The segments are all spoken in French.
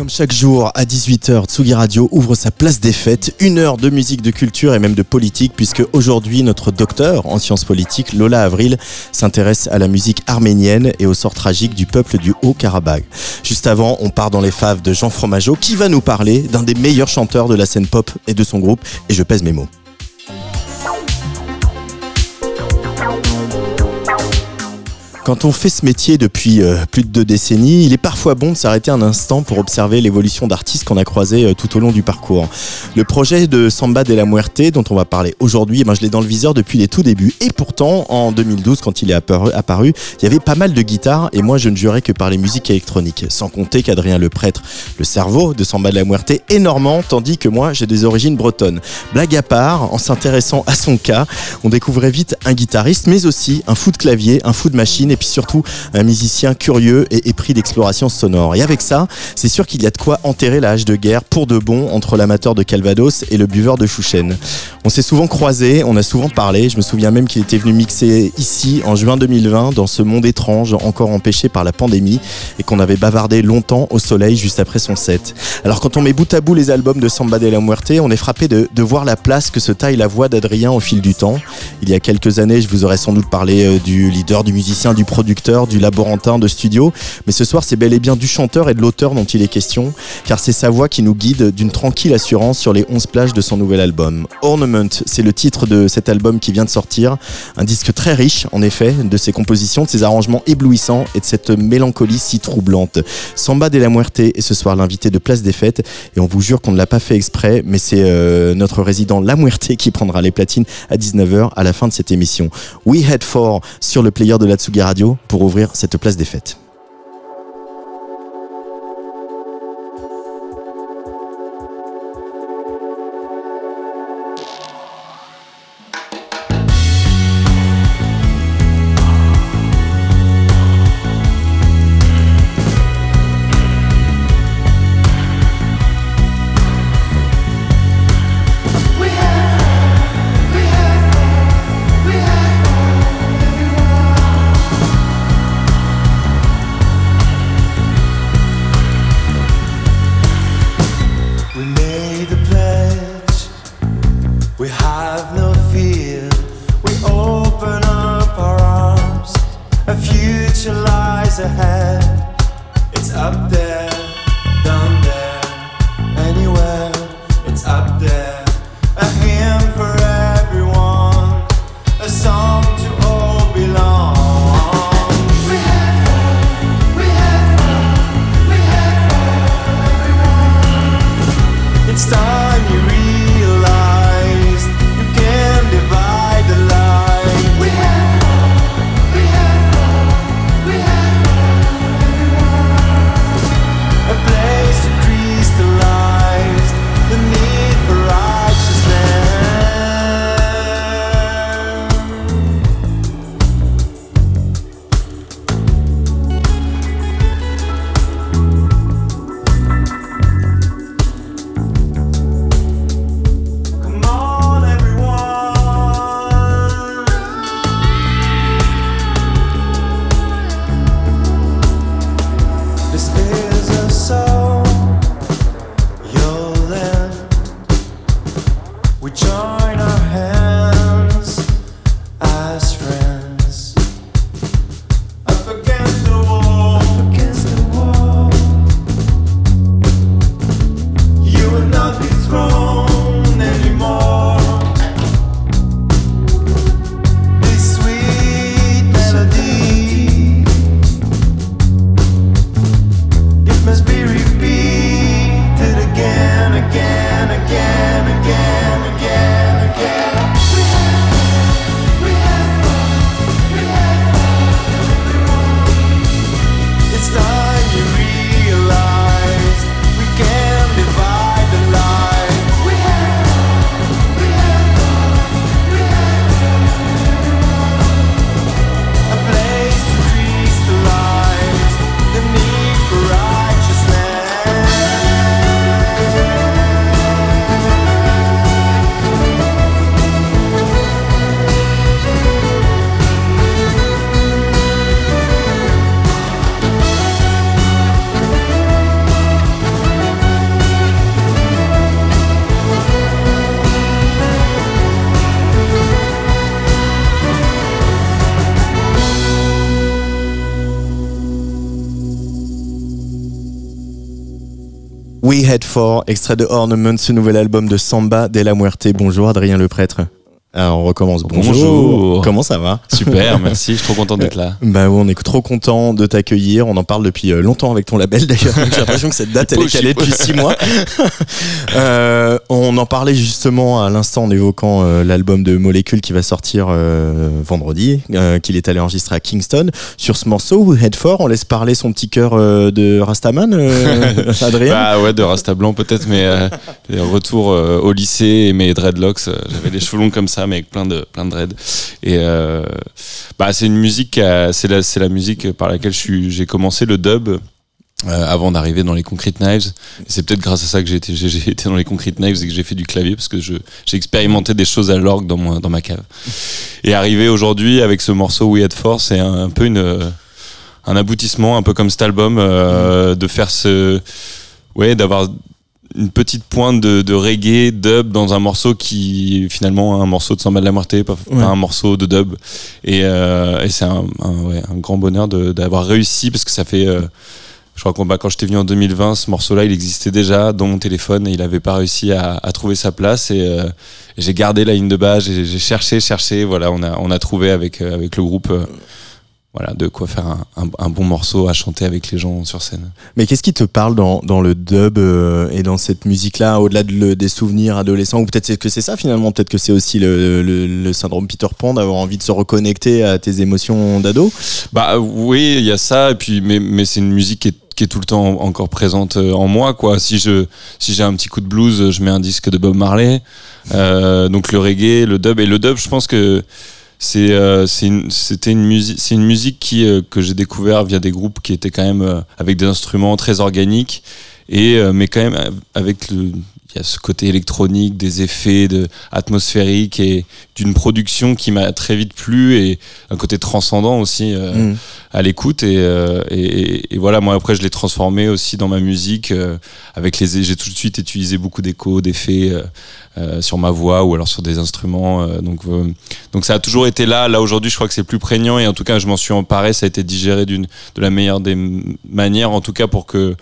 Comme chaque jour à 18h, Tsugi Radio ouvre sa place des fêtes, une heure de musique, de culture et même de politique, puisque aujourd'hui notre docteur en sciences politiques, Lola Avril, s'intéresse à la musique arménienne et au sort tragique du peuple du Haut-Karabakh. Juste avant, on part dans les faves de Jean Fromageau, qui va nous parler d'un des meilleurs chanteurs de la scène pop et de son groupe, et je pèse mes mots. Quand on fait ce métier depuis euh, plus de deux décennies, il est parfois bon de s'arrêter un instant pour observer l'évolution d'artistes qu'on a croisés euh, tout au long du parcours. Le projet de Samba de la Muerte, dont on va parler aujourd'hui, eh ben, je l'ai dans le viseur depuis les tout débuts. Et pourtant, en 2012, quand il est apparu, il y avait pas mal de guitares et moi je ne jurais que par les musiques électroniques. Sans compter qu'Adrien Le Prêtre, le cerveau de Samba de la Muerte, est normand, tandis que moi j'ai des origines bretonnes. Blague à part, en s'intéressant à son cas, on découvrait vite un guitariste, mais aussi un fou de clavier, un fou de machine et puis surtout un musicien curieux et épris d'exploration sonore. Et avec ça, c'est sûr qu'il y a de quoi enterrer la hache de guerre pour de bon entre l'amateur de Calvados et le buveur de Chouchen. On s'est souvent croisés, on a souvent parlé, je me souviens même qu'il était venu mixer ici en juin 2020 dans ce monde étrange encore empêché par la pandémie et qu'on avait bavardé longtemps au soleil juste après son set. Alors quand on met bout à bout les albums de Samba de la Muerte, on est frappé de, de voir la place que se taille la voix d'Adrien au fil du temps. Il y a quelques années, je vous aurais sans doute parlé euh, du leader, du musicien, du producteur, du laborantin de studio, mais ce soir c'est bel et bien du chanteur et de l'auteur dont il est question, car c'est sa voix qui nous guide d'une tranquille assurance sur les 11 plages de son nouvel album. Ornament, c'est le titre de cet album qui vient de sortir, un disque très riche en effet, de ses compositions, de ses arrangements éblouissants et de cette mélancolie si troublante. Samba de la Muerte est ce soir l'invité de Place des Fêtes, et on vous jure qu'on ne l'a pas fait exprès, mais c'est euh, notre résident La Muerte qui prendra les platines à 19h à la fin de cette émission. We Head For sur le player de la Tsugi Pour ouvrir cette place des fêtes. Extrait de Ornament, ce nouvel album de Samba de la Muerte. Bonjour Adrien le Bonjour. Bonjour. Comment ça va? Super, merci, je suis trop content d'être là. Bah oui, on est trop content de t'accueillir. On en parle depuis euh, longtemps avec ton label d'ailleurs. J'ai l'impression que cette date elle est calée depuis six mois. Euh, on en parlait justement à l'instant en évoquant euh, l'album de Molécule qui va sortir euh, vendredi, euh, qu'il est allé enregistrer à Kingston. Sur ce morceau, Who Head For, on laisse parler son petit cœur euh, de Rastaman, euh, Adrien? Bah ouais, de Rasta Blanc peut-être, mais euh, euh, au lycée et mes dreadlocks, euh, j'avais les cheveux longs comme ça, mais avec plein de, plein de dreads. Et euh, bah c'est une musique, a- c'est la, la musique par laquelle j'ai commencé le dub. euh, avant d'arriver dans les Concrete Knives, c'est peut-être grâce à ça que j'ai été, été dans les Concrete Knives et que j'ai fait du clavier parce que j'ai expérimenté des choses à l'orgue dans, dans ma cave. Et arriver aujourd'hui avec ce morceau We Had For, c'est un, peu une, euh, un aboutissement, un peu comme cet album, euh, de faire ce, ouais, d'avoir une petite pointe de, de reggae dub dans un morceau qui finalement un morceau de Samba de la Muerte, pas, pas un morceau de dub. Et, euh, et c'est un, un, ouais, un grand bonheur d'avoir réussi parce que ça fait. euh, je crois que bah, quand j'étais venu en 2020, ce morceau-là, il existait déjà dans mon téléphone et il n'avait pas réussi à, à trouver sa place. Et, euh, et j'ai gardé la ligne de base, j'ai cherché, cherché. Voilà, on a, on a trouvé avec, avec le groupe. Voilà, de quoi faire un, un, un bon morceau à chanter avec les gens sur scène. Mais qu'est-ce qui te parle dans, dans le dub euh, et dans cette musique-là, au-delà de le- des souvenirs adolescents Ou peut-être c'est que c'est ça finalement, peut-être que c'est aussi le, le, le syndrome Peter Pan d'avoir envie de se reconnecter à tes émotions d'ado? Bah oui, il y a ça, et puis mais, mais c'est une musique qui est, qui est tout le temps encore présente euh, en moi, quoi. Si je si j'ai un petit coup de blues, je mets un disque de Bob Marley. Euh, donc le reggae, le dub et le dub, je pense que c'est euh, c'est une- musique une musique qui euh, que j'ai découvert via des groupes qui étaient quand même euh, avec des instruments très organiques et mais quand même avec le il y a ce côté électronique, des effets de, atmosphériques et d'une production qui m'a très vite plu et un côté transcendant aussi euh, Mm. à l'écoute. Et, euh, et, voilà moi après je l'ai transformé aussi dans ma musique euh, avec les j'ai tout de suite utilisé beaucoup d'échos d'effets euh, euh, sur ma voix ou alors sur des instruments euh, donc euh, donc ça a toujours été là. Là aujourd'hui je crois que c'est plus prégnant et en tout cas je m'en suis emparé. Ça a été digéré d'une de la meilleure des manières en tout cas pour que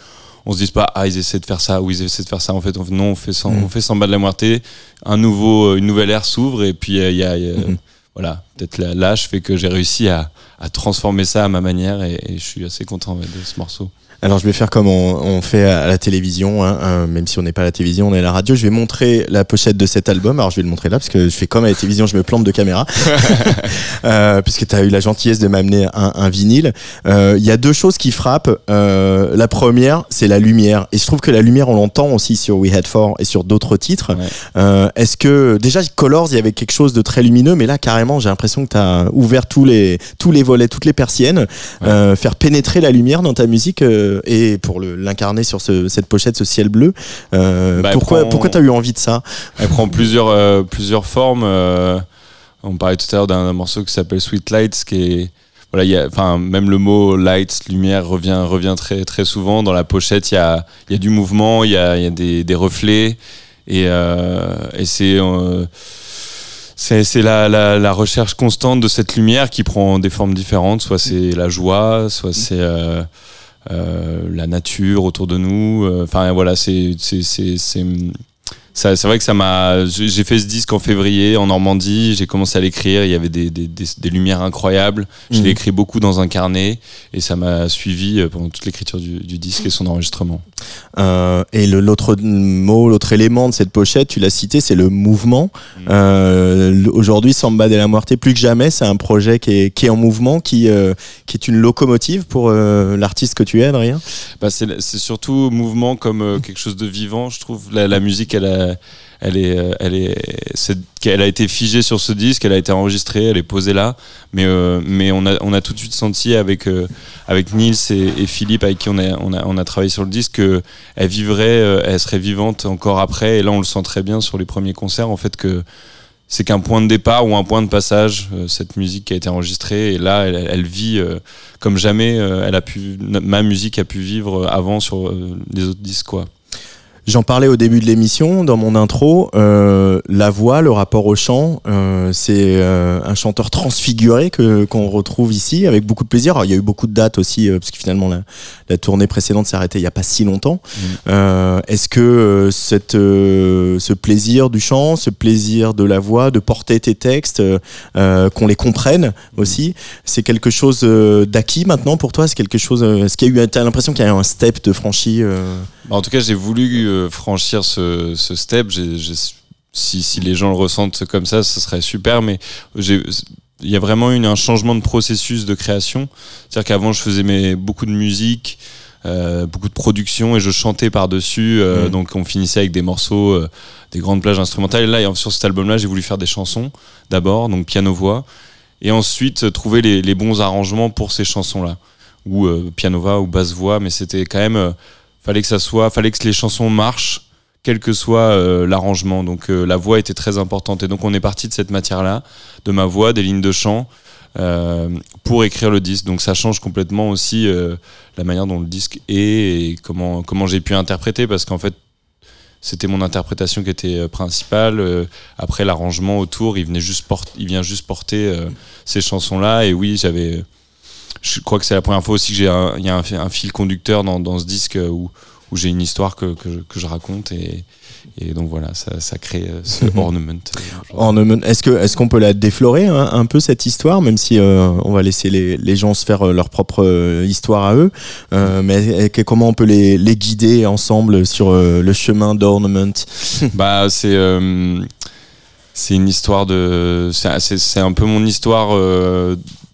on se dise pas ah ils essaient de faire ça ou ils essaient de faire ça en fait on, non on fait sans, Mm. on fait sans bas de la Muerte un nouveau une nouvelle ère s'ouvre et puis euh, il y a, il y a- Mhm. voilà peut-être la- l'âge fait que j'ai réussi à, à transformer ça à ma manière et, et je suis assez content de ce morceau Alors je vais faire comme on, on fait à la télévision, hein, hein, même si on n'est pas à la télévision, on est à la radio. Je vais montrer la pochette de cet album. Alors je vais le montrer là parce que je fais comme à la télévision, je me plante de caméra. euh, puisque tu as eu la gentillesse de m'amener un, un vinyle. Euh, Il y a deux choses qui frappent. Euh, la première, c'est la lumière. Et je trouve que la lumière, on l'entend aussi sur We Had For et sur d'autres titres. Ouais. Euh, Est-ce que déjà Colors, il y avait quelque chose de très lumineux, mais là carrément, j'ai l'impression que tu as ouvert tous les tous les volets, toutes les persiennes, faire pénétrer la lumière dans ta musique euh, et pour l'incarner sur ce, cette pochette, ce ciel bleu. Euh, Bah, pourquoi prend- pourquoi t'as eu envie de ça? Elle prend plusieurs, euh, plusieurs formes. on parlait tout à l'heure d'un morceau qui s'appelle Sweet Lights, qui est. Voilà, il y a, enfin, même le mot lights, lumière, revient, revient très, très souvent. Dans la pochette, il y a, il y a du mouvement, il y a, il y a des, des reflets. Et, et c'est. c'est la, la, la recherche constante de cette lumière qui prend des formes différentes. Soit c'est la joie, soit c'est euh, la nature autour de nous. Euh, Enfin voilà, c'est c'est vrai que ça m'a. J'ai fait ce disque en février en Normandie. J'ai commencé à l'écrire. Il y avait des, des, des, des lumières incroyables. Je Mhm. l'ai écrit beaucoup dans un carnet et ça m'a suivi euh, pendant toute l'écriture du, du disque et son enregistrement. Euh, et l'autre mot, l'autre élément de cette pochette, tu l'as cité, c'est le mouvement. Mm. Euh, Aujourd'hui, Samba de la Muerte, plus que jamais, c'est un projet qui est, qui est en mouvement, qui, euh, qui est une locomotive pour l'artiste que tu es, Adrien? Bah, c'est surtout mouvement comme euh, quelque chose de vivant. Je trouve la, la musique, elle a, elle est, euh, elle est, elle a été figée sur ce disque, elle a été enregistrée, elle est posée là. Mais, euh, mais on a, on a tout de suite senti avec, euh, avec Nils et, Philippe, avec qui on a, on a, on a travaillé sur le disque, qu'elle vivrait, euh, elle serait vivante encore après. Et là, on le sent très bien sur les premiers concerts, en fait, que c'est qu'un point de départ ou un point de passage, euh, cette musique qui a été enregistrée. Et là, elle, vit euh, comme jamais euh, elle a pu, ma musique a pu vivre avant sur euh, les autres disques, quoi. J'en parlais au début de l'émission, dans mon intro. euh, la voix, le rapport au chant, euh, c'est euh, un chanteur transfiguré que qu'on retrouve ici avec beaucoup de plaisir. Alors, il y a eu beaucoup de dates aussi, parce que finalement la, la tournée précédente s'est arrêtée il y a pas si longtemps. Euh, Est-ce que cette, ce plaisir du chant, ce plaisir de la voix, de porter tes textes, qu'on les comprenne aussi, c'est quelque chose d'acquis maintenant pour toi? C'est quelque chose. Est-ce qu'il y a eu, t'as l'impression qu'il y a eu un step de franchi Bah, En tout cas, j'ai voulu franchir ce, ce step. Si, si les gens le ressentent comme ça, ce serait super. Mais il y a vraiment eu un changement de processus de création. C'est-à-dire qu'avant, je faisais mes, beaucoup de musique, euh, beaucoup de production et je chantais par-dessus. euh, Mhm. Donc, on finissait avec des morceaux, euh, des grandes plages instrumentales. Et là, sur cet album-là, j'ai voulu faire des chansons d'abord, donc piano-voix, et ensuite trouver les, les bons arrangements pour ces chansons-là, ou piano-voix ou basse-voix. Mais c'était quand même, fallait que ça soit, fallait que les chansons marchent quel que soit euh, l'arrangement. Donc euh, la voix était très importante. Et donc on est parti de cette matière-là, de ma voix, des lignes de chant, euh, pour écrire le disque. Donc ça change complètement aussi la manière dont le disque est et comment, comment j'ai pu interpréter, parce qu'en fait, c'était mon interprétation qui était principale. Après l'arrangement autour, il venait juste il vient juste porter ces chansons-là. Et oui, j'avais, je crois que c'est la première fois aussi que j'ai un, y a un, un fil conducteur dans, dans ce disque euh, où où j'ai une histoire que, que, je, que je raconte et, et donc voilà ça, ça crée euh, ce ornament Ornament. Est-ce que est-ce qu'on peut la déflorer hein, un peu cette histoire, même si euh, on va laisser les, les gens se faire leur propre histoire à eux, euh, mais comment on peut les, les guider ensemble sur euh, le chemin d'Ornament? Bah c'est c'est une histoire de c'est un peu mon histoire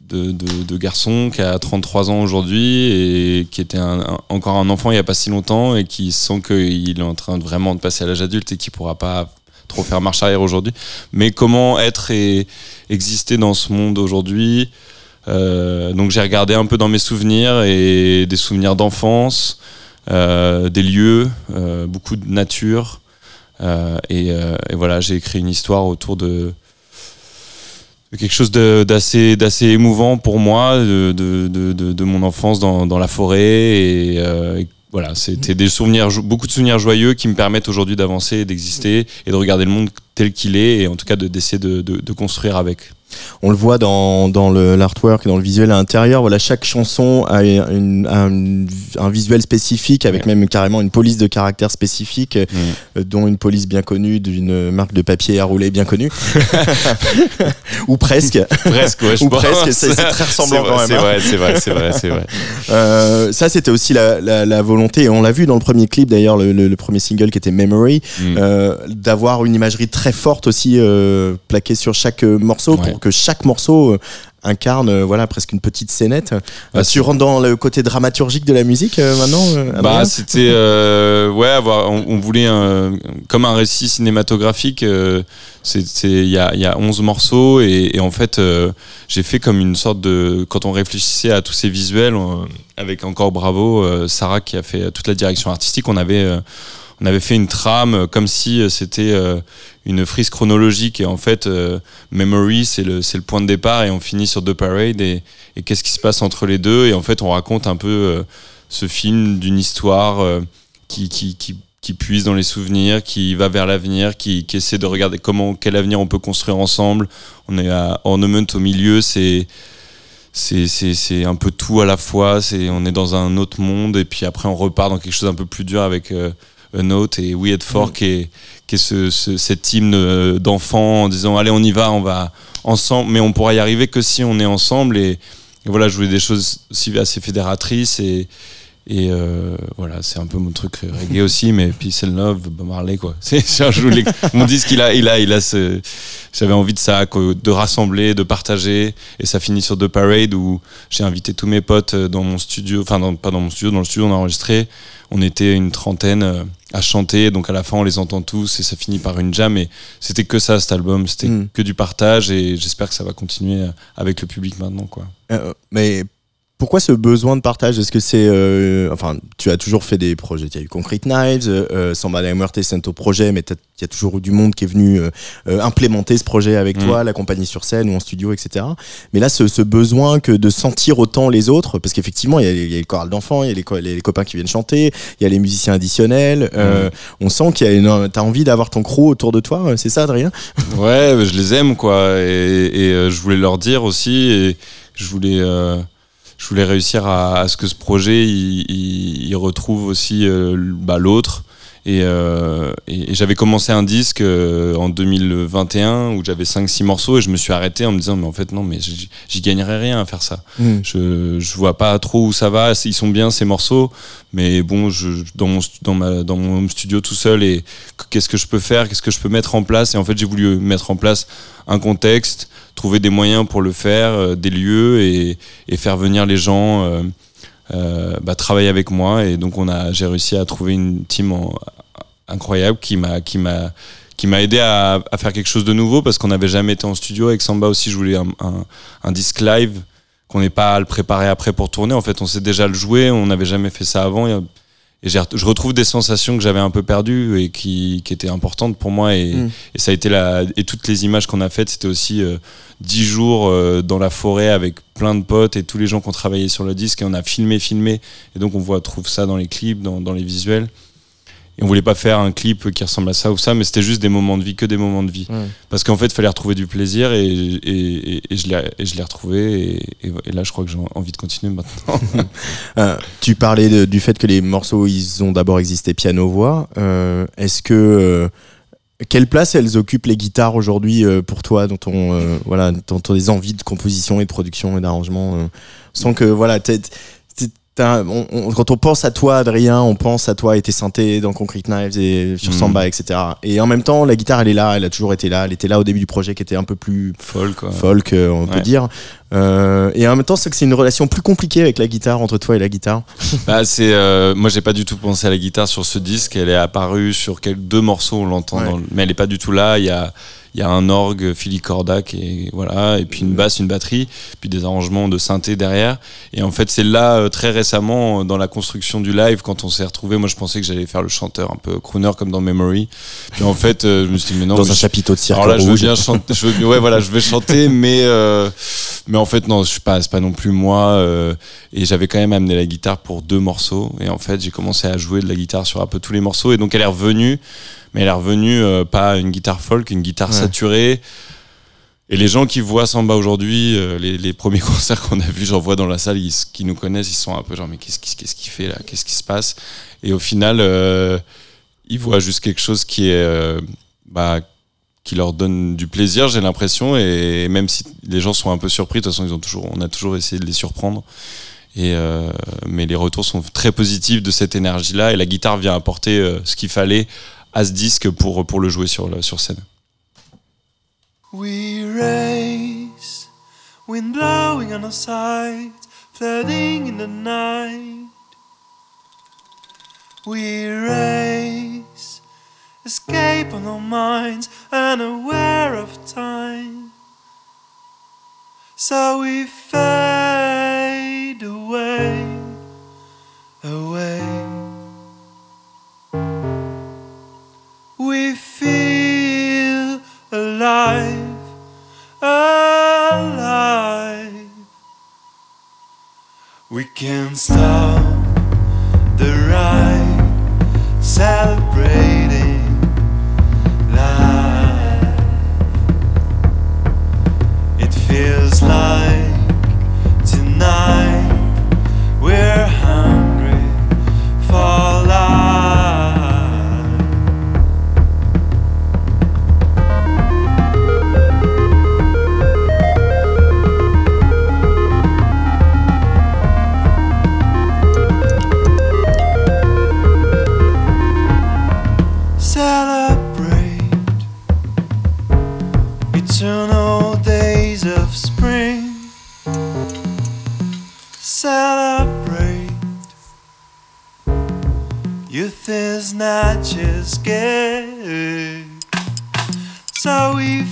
de, garçon qui a 33 ans aujourd'hui et qui était encore un enfant il y a pas si longtemps et qui sent qu'il est en train de vraiment de passer à l'âge adulte et qui pourra pas trop faire marche arrière aujourd'hui. Mais comment être et exister dans ce monde aujourd'hui Euh, donc j'ai regardé un peu dans mes souvenirs et des souvenirs d'enfance euh, des lieux euh, beaucoup de nature et, voilà, j'ai écrit une histoire autour de quelque chose d'assez d'assez émouvant pour moi, de, mon enfance dans, la forêt. Et, euh, et voilà, c'était des souvenirs, beaucoup de souvenirs joyeux qui me permettent aujourd'hui d'avancer, d'exister et de regarder le monde tel qu'il est et en tout cas de- d'essayer de, de, de construire avec. On le voit dans, dans le- l'artwork et dans le visuel à l'intérieur. Voilà, chaque chanson a, une- a une- un visuel spécifique, avec même carrément une police de caractère spécifique, euh, dont une police bien connue d'une marque de papier à rouler bien connue, ou presque. Presque, ouais, je Ou pense. presque, c'est- très ressemblant C'est quand vrai, même, C'est hein. vrai, c'est vrai, c'est vrai, c'est vrai. Euh, ça, c'était aussi la, la, la volonté, et on l'a vu dans le premier clip d'ailleurs, le, le- le premier single qui était Memory, Mm. euh, d'avoir une imagerie très forte aussi euh, plaquée sur chaque euh, morceau Ouais. pour que chaque morceau euh, incarne euh, voilà presque une petite scénette. Euh, Bah, tu rentres dans le côté dramaturgique de la musique euh, maintenant euh, Bah, c'était euh, ouais, avoir, on, on voulait un, comme un récit cinématographique. c'est il y a il y a 11 morceaux et, et en fait j'ai fait comme une sorte de quand on réfléchissait à tous ces visuels on- avec encore bravo Sarah qui a fait toute la direction artistique. On avait on avait fait une trame comme si c'était une frise chronologique et en fait euh, Memory c'est le c'est le point de départ et on finit sur The Parade et, et qu'est-ce qui se passe entre les deux et en fait on raconte un peu euh, ce film d'une histoire euh, qui, qui, qui, qui puise dans les souvenirs, qui va vers l'avenir, qui, qui essaie de regarder comment quel avenir on peut construire ensemble. On est à Ornament au milieu, c'est c'est c'est c'est un peu tout à la fois. C'est on est dans un autre monde et puis après on repart dans quelque chose un peu plus dur avec A Note et We At qui est qui est ce, ce- cet hymne euh, d'enfant en disant allez on y va, on va ensemble, mais on pourra y arriver que si on est ensemble et, et voilà, je voulais des choses aussi assez fédératrices et et euh, voilà, c'est un peu mon truc reggae aussi, mais Peace and Love, Bob Marley quoi. C'est mon disque il a il a il a ce j'avais envie de ça, quoi, de rassembler, de partager, et ça finit sur The Parade où j'ai invité tous mes potes euh, dans mon studio, enfin dans- pas dans mon studio, dans le studio on a enregistré. On était une trentaine à chanter, donc à la fin on les entend tous et ça finit par une jam. Et c'était que ça cet album, c'était Mm. que du partage et j'espère que ça va continuer avec le public maintenant quoi. Euh, mais pourquoi ce besoin de partage? Est-ce que c'est, euh, enfin, tu as toujours fait des projets. Il y a eu Concrete Knives, euh, Samba de la Muerte, c'est un projet, mais il y a toujours eu du monde qui est venu euh, euh, implémenter ce projet avec Mm. toi, l'accompagner sur scène ou en studio, etc. Mais là, ce, ce besoin que de sentir autant les autres, parce qu'effectivement, il y a les, il y a les chorales d'enfants, il y a les, co- les, les copains qui viennent chanter, il y a les musiciens additionnels. euh, On sent qu'il y a une, t'as envie d'avoir ton crew autour de toi, euh, c'est ça, Adrien? Ouais, je les aime quoi, et, et, euh, je voulais leur dire aussi, et je voulais, euh, je voulais réussir à, ce que ce projet il, il- il retrouve aussi euh, bah, l'autre. Et, euh, et- et j'avais commencé un disque euh, en 2021 où j'avais 5-6 morceaux et je me suis arrêté en me disant mais en fait non mais j'y gagnerais rien à faire ça. Je, je vois pas trop où ça va. Ils sont bien ces morceaux, mais bon, je, dans mon dans ma dans mon home studio tout seul et qu'est-ce que je peux faire, qu'est-ce que je peux mettre en place? Et en fait, j'ai voulu mettre en place un contexte, trouver des moyens pour le faire, euh, des lieux et, et faire venir les gens. Euh, bah, travailler avec moi et donc on a j'ai réussi à trouver une team en- incroyable qui m'a qui m'a qui m'a aidé à, à faire quelque chose de nouveau parce qu'on n'avait jamais été en studio avec Samba aussi. Je voulais un, un, un disque live qu'on n'ait pas à le préparer après pour tourner. En fait on sait déjà le jouer on n'avait jamais fait ça avant et, je retrouve des sensations que j'avais un peu perdues et qui, qui étaient importantes pour moi. Et, Mm. et ça a été la et toutes les images qu'on a faites c'était aussi euh, dix jours euh, dans la forêt avec plein de potes et tous les gens qui ont travaillé sur le disque et on a filmé filmé. Et donc on voit trouve ça dans les clips dans, dans les visuels et on voulait pas faire un clip qui ressemble à ça ou ça mais c'était juste des moments de vie que des moments de vie Ouais. parce qu'en fait il fallait retrouver du plaisir et, et, et, et je l'ai et je l'ai retrouvé et, et, et là je crois que j'ai envie de continuer maintenant Euh, tu parlais de- du fait que les morceaux, ils ont d'abord existé piano-voix. Euh, Est-ce que euh, quelle place elles occupent les guitares aujourd'hui euh, pour toi dans ton euh, voilà dans tes envies de composition et de production et d'arrangement euh, Sans que voilà on- on- quand on pense à toi Adrien, on pense à toi et tes synthés dans Concrete Knives et sur Mhm. Samba etc. Et en même temps la guitare elle est là, elle a toujours été là, elle était là au début du projet qui était un peu plus quoi folk euh, on peut dire. Euh, et en même temps c'est que c'est une relation plus compliquée avec la guitare entre toi et la guitare. Bah, c'est euh, moi j'ai pas du tout pensé à la guitare sur ce disque. Elle est apparue sur quelques deux morceaux, on l'entend, Ouais. mais elle est pas du tout là. Il y a il y a un orgue Philly Cordac et voilà et puis une basse, une batterie, puis des arrangements de synthé derrière. Et en fait c'est là euh, très récemment euh, dans la construction du live quand on s'est retrouvé. Moi je pensais que j'allais faire le chanteur un peu crooner comme dans Memory. Puis en fait je me suis dit mais non dans mais un je- chapiteau de cirque alors là, je veux bien chanter. Je veux, ouais, voilà, je vais chanter, mais euh, mais en fait non, je suis pas, c'est pas non plus moi. euh, et j'avais quand même amené la guitare pour deux morceaux. Et en fait, j'ai commencé à jouer de la guitare sur un peu tous les morceaux. Et donc elle est revenue, mais elle est revenue euh, pas une guitare folk, une guitare Ouais. saturée. Et les gens qui voient Samba aujourd'hui, euh, les, les premiers concerts qu'on a vus, j'en vois dans la salle, ils, qui nous connaissent, ils sont un peu genre mais qu'est-ce qu'il fait là, qu'est-ce qui se passe Et au final, ils voient juste quelque chose qui est bah, qui leur donne du plaisir, j'ai l'impression, et même si les gens sont un peu surpris, de toute façon, ils ont toujours, on a toujours essayé de les surprendre. Et euh, mais les retours sont très positifs de cette énergie-là, et la guitare vient apporter euh, ce qu'il fallait à ce disque pour, pour le jouer sur, sur scène. We race, wind blowing on our sides, flooding in the night. We race, escape on our minds, unaware of time. So we fade away, away. We feel alive, alive. We can't stop the ride, celebrating feels like tonight not just good. So we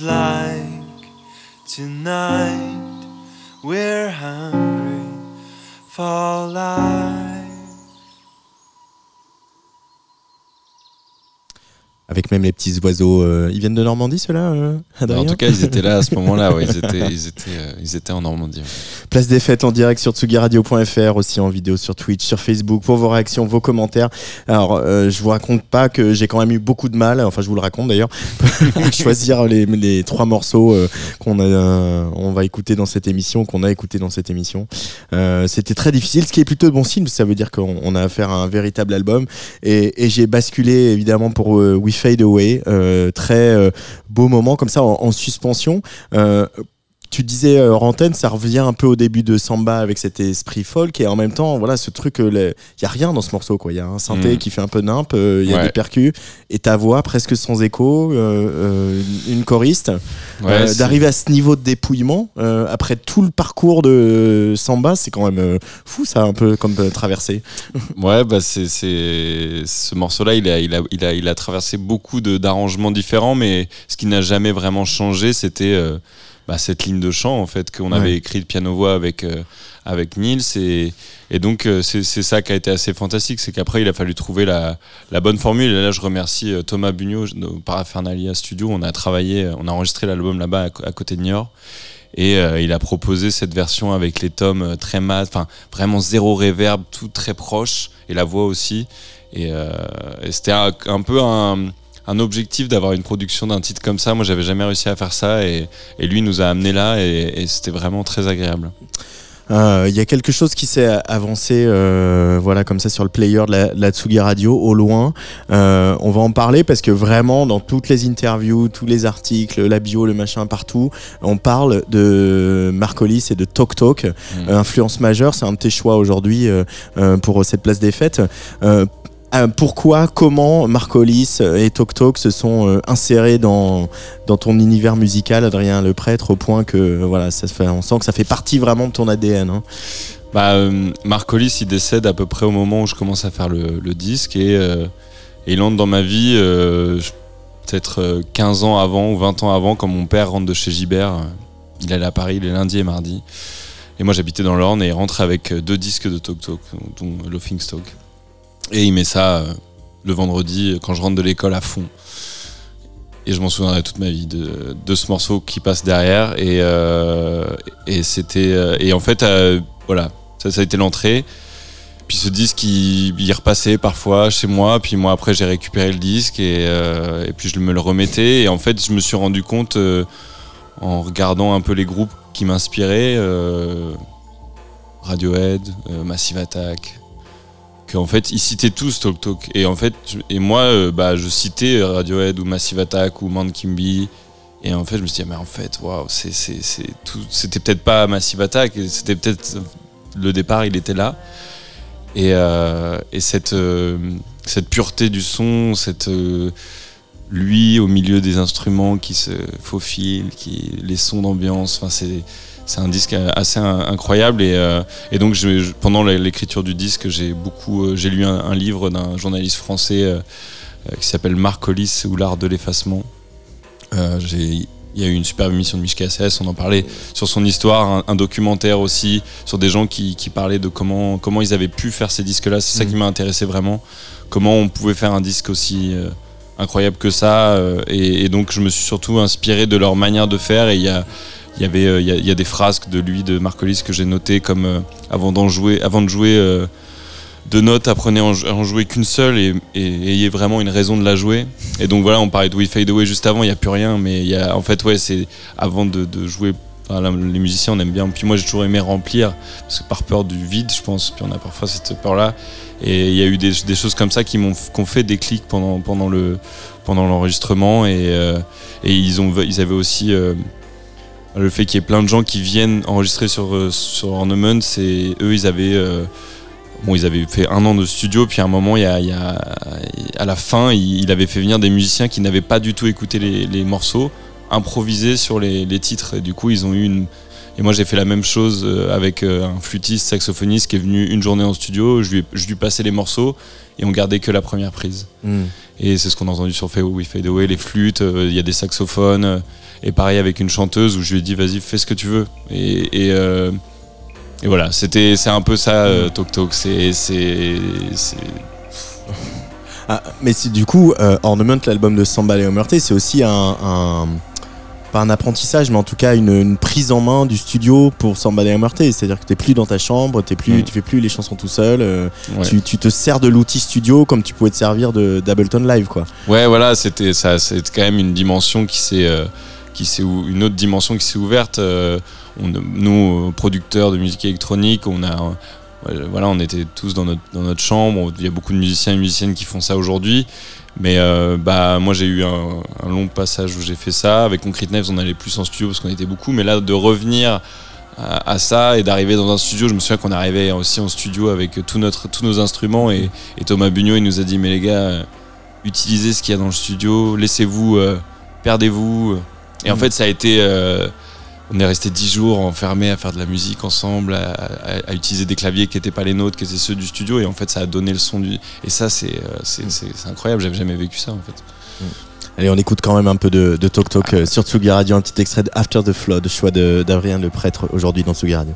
like tonight Avec même les petits oiseaux. euh, ils viennent de Normandie, ceux-là euh, En tout cas, ils étaient là à ce moment-là. ouais, ils, étaient, ils, étaient, euh, ils étaient en Normandie. ouais. Place des fêtes en direct sur tsugiradio.fr, aussi en vidéo sur Twitch, sur Facebook, pour vos réactions, vos commentaires. Alors, je vous raconte pas que j'ai quand même eu beaucoup de mal, enfin je vous le raconte d'ailleurs, choisir les, les trois morceaux qu'on a, on va écouter dans cette émission, qu'on a écouté dans cette émission. C'était très difficile, ce qui est plutôt bon signe, ça veut dire qu'on on a affaire à un véritable album. Et, et j'ai basculé évidemment pour We Fade euh, très euh, beau moment comme ça en, en suspension. Euh, tu disais euh, hors antenne, ça revient un peu au début de Samba avec cet esprit folk et en même temps, voilà, ce truc, il y a rien dans ce morceau, quoi. Il y a un synthé Mm. qui fait un peu nimp, euh, il y a Ouais. des percus et ta voix presque sans écho, euh, euh, une choriste. Ouais, Euh, D'arriver à ce niveau de dépouillement euh, après tout le parcours de Samba, c'est quand même euh, fou, ça, un peu comme euh, traversée. Ouais, bah c'est, ce morceau-là, il a, il a, il a, il a traversé beaucoup d'arrangements différents, mais ce qui n'a jamais vraiment changé, c'était euh, bah, cette ligne de chant en fait qu'on Ouais. avait écrit de piano-voix avec euh, avec Nils et, et donc euh, c'est, ça qui a été assez fantastique, c'est qu'après il a fallu trouver la, la bonne formule. Et là, je remercie euh, Thomas Bugnot au Parafernalia Studio. On a travaillé, euh, on a enregistré l'album là-bas à, côté de Niort. Et euh, il a proposé cette version avec les tomes euh, très mat, enfin vraiment zéro reverb, tout très proche, et la voix aussi. Et, euh, et c'était un, un peu un, un objectif d'avoir une production d'un titre comme ça. Moi, j'avais jamais réussi à faire ça, et, et lui nous a amené là, et, et c'était vraiment très agréable. Euh, Il y a quelque chose qui s'est avancé, euh, voilà, comme ça sur le player de la, de la Tsugi Radio, au loin. Euh, on va en parler parce que vraiment, dans toutes les interviews, tous les articles, la bio, le machin, partout, on parle de Marcolis et de Tok Tok, Mm. influence majeure. C'est un de tes choix aujourd'hui pour cette place des fêtes. Euh, euh, pourquoi, comment Marcolis et Tok Tok se sont euh, insérés dans, ton univers musical, Adrien Le Prêtre, au point que euh, voilà, ça fait, on sent que ça fait partie vraiment de ton ADN. hein. Bah, euh, Marc Hollis, il décède à peu près au moment où je commence à faire le, disque et, euh, il entre dans ma vie euh, peut-être euh, 15 ans avant ou 20 ans avant quand mon père rentre de chez Gibert. Euh, Il allait à Paris les lundis et mardis. Et moi j'habitais dans l'Orne et il rentre avec euh, deux disques de Tok Tok, dont Laughing Stock. Et il met ça euh, le vendredi quand je rentre de l'école à fond. Et je m'en souviendrai toute ma vie de, ce morceau qui passe derrière. Et, euh, c'était. euh, Et en fait, voilà, ça, a été l'entrée. Puis ce disque, il, repassait parfois chez moi. Puis moi, après, j'ai récupéré le disque et, puis je me le remettais. Et en fait, je me suis rendu compte en regardant un peu les groupes qui m'inspiraient Radiohead, Massive Attack. Qu'en fait, ils citaient tous Talk Talk. Et en fait, et moi, euh, bah, je citais Radiohead ou Massive Attack ou Man Kimby. Et en fait, je me suis dit, mais en fait, waouh. C'était peut-être pas Massive Attack, c'était peut-être le départ, il était là. Et, euh, et cette, euh, pureté du son, cette, euh, lui au milieu des instruments qui se faufilent, qui, les sons d'ambiance, enfin, c'est, c'est un disque assez in- incroyable. Et, euh, et donc, je- pendant l'écriture du disque, j'ai beaucoup, euh, j'ai lu un, un livre d'un journaliste français euh, qui s'appelle Marc Hollis ou l'art de l'effacement. Euh, j'ai- il y a eu une super émission de Mich KSS, on en parlait sur son histoire, un, un documentaire aussi sur des gens qui, qui parlaient de comment, comment ils avaient pu faire ces disques-là. C'est ça Mhm. qui m'a intéressé vraiment. Comment on pouvait faire un disque aussi euh, incroyable que ça. euh, et, et donc je me suis surtout inspiré de leur manière de faire. Et il y a, il y avait, euh, il y, a, des frasques de lui, de Marcolis que j'ai notées comme euh, avant, d'en jouer, avant de jouer euh, deux notes, apprenez à en, jouer qu'une seule et, ayez vraiment une raison de la jouer. Et donc voilà, on parlait de We Fade Away juste avant, il n'y a plus rien, mais il y a, en fait, ouais, c'est avant de, jouer. les musiciens, on aime bien. Puis moi, j'ai toujours aimé remplir, parce que par peur du vide, je pense. Puis on a parfois cette peur-là. Et il y a eu des, choses comme ça qui m'ont fait des clics pendant, pendant le pendant l'enregistrement. Et, ils, ont, ils avaient aussi le fait qu'il y ait plein de gens qui viennent enregistrer sur, euh, sur Ornament. C'est eux, ils avaient. euh, Bon, ils avaient fait un an de studio, puis à un moment, il y a, il y a- à la fin, il, il avait fait venir des musiciens qui n'avaient pas du tout écouté les, les morceaux, improviser sur les, les titres. Et du coup, ils ont eu une. Et moi, j'ai fait la même chose euh, avec un flûtiste, saxophoniste qui est venu une journée en studio. Je lui, ai- je lui passais les morceaux et on gardait que la première prise. Mm. Et c'est ce qu'on a entendu sur Fade Away, les flûtes, euh, il y a des saxophones. euh, et pareil avec une chanteuse où je lui ai dit vas-y fais ce que tu veux. Et, et, euh, et voilà, c'était c'est un peu ça euh, Talk Talk. C'est c'est c'est- Ah, mais c'est du coup, euh, Ornament, l'album de Samba et Omerté, c'est aussi un, un- pas un apprentissage, mais en tout cas une, une prise en main du studio pour Samba et Omerté. C'est-à-dire que t'es plus dans ta chambre, t'es plus, Mm. tu fais plus les chansons tout seul. euh, ouais. tu, tu te sers de l'outil studio comme tu pouvais te servir de d'Ableton Live, quoi. Ouais, voilà, c'était ça, c'est quand même une dimension qui s'est, euh, qui une autre dimension qui s'est ouverte. euh, nous, producteurs de musique électronique, on a, euh, voilà, on était tous dans notre, dans notre chambre. Il y a beaucoup de musiciens et musiciennes qui font ça aujourd'hui. Mais euh, bah moi j'ai eu un, long passage où j'ai fait ça. Avec Concrete Knives, on allait plus en studio parce qu'on était beaucoup. Mais là, de revenir à, ça et d'arriver dans un studio, je me souviens qu'on arrivait aussi en studio avec tout notre, tous nos instruments et, Thomas Bugnot il nous a dit mais les gars utilisez ce qu'il y a dans le studio, laissez-vous, perdez-vous. Et en Mm. fait, ça a été. euh, on est resté dix jours enfermés à faire de la musique ensemble, à, à- à utiliser des claviers qui n'étaient pas les nôtres, qui étaient ceux du studio. Et en fait, ça a donné le son du. Et ça, c'est euh, c'est incroyable. J'avais jamais vécu ça en fait. Allez, on écoute quand même un peu de, de Talk Talk euh, sur Tsugi Radio, un petit extrait de After the Flood, choix d'Adrien le prêtre aujourd'hui dans Tsugi Radio.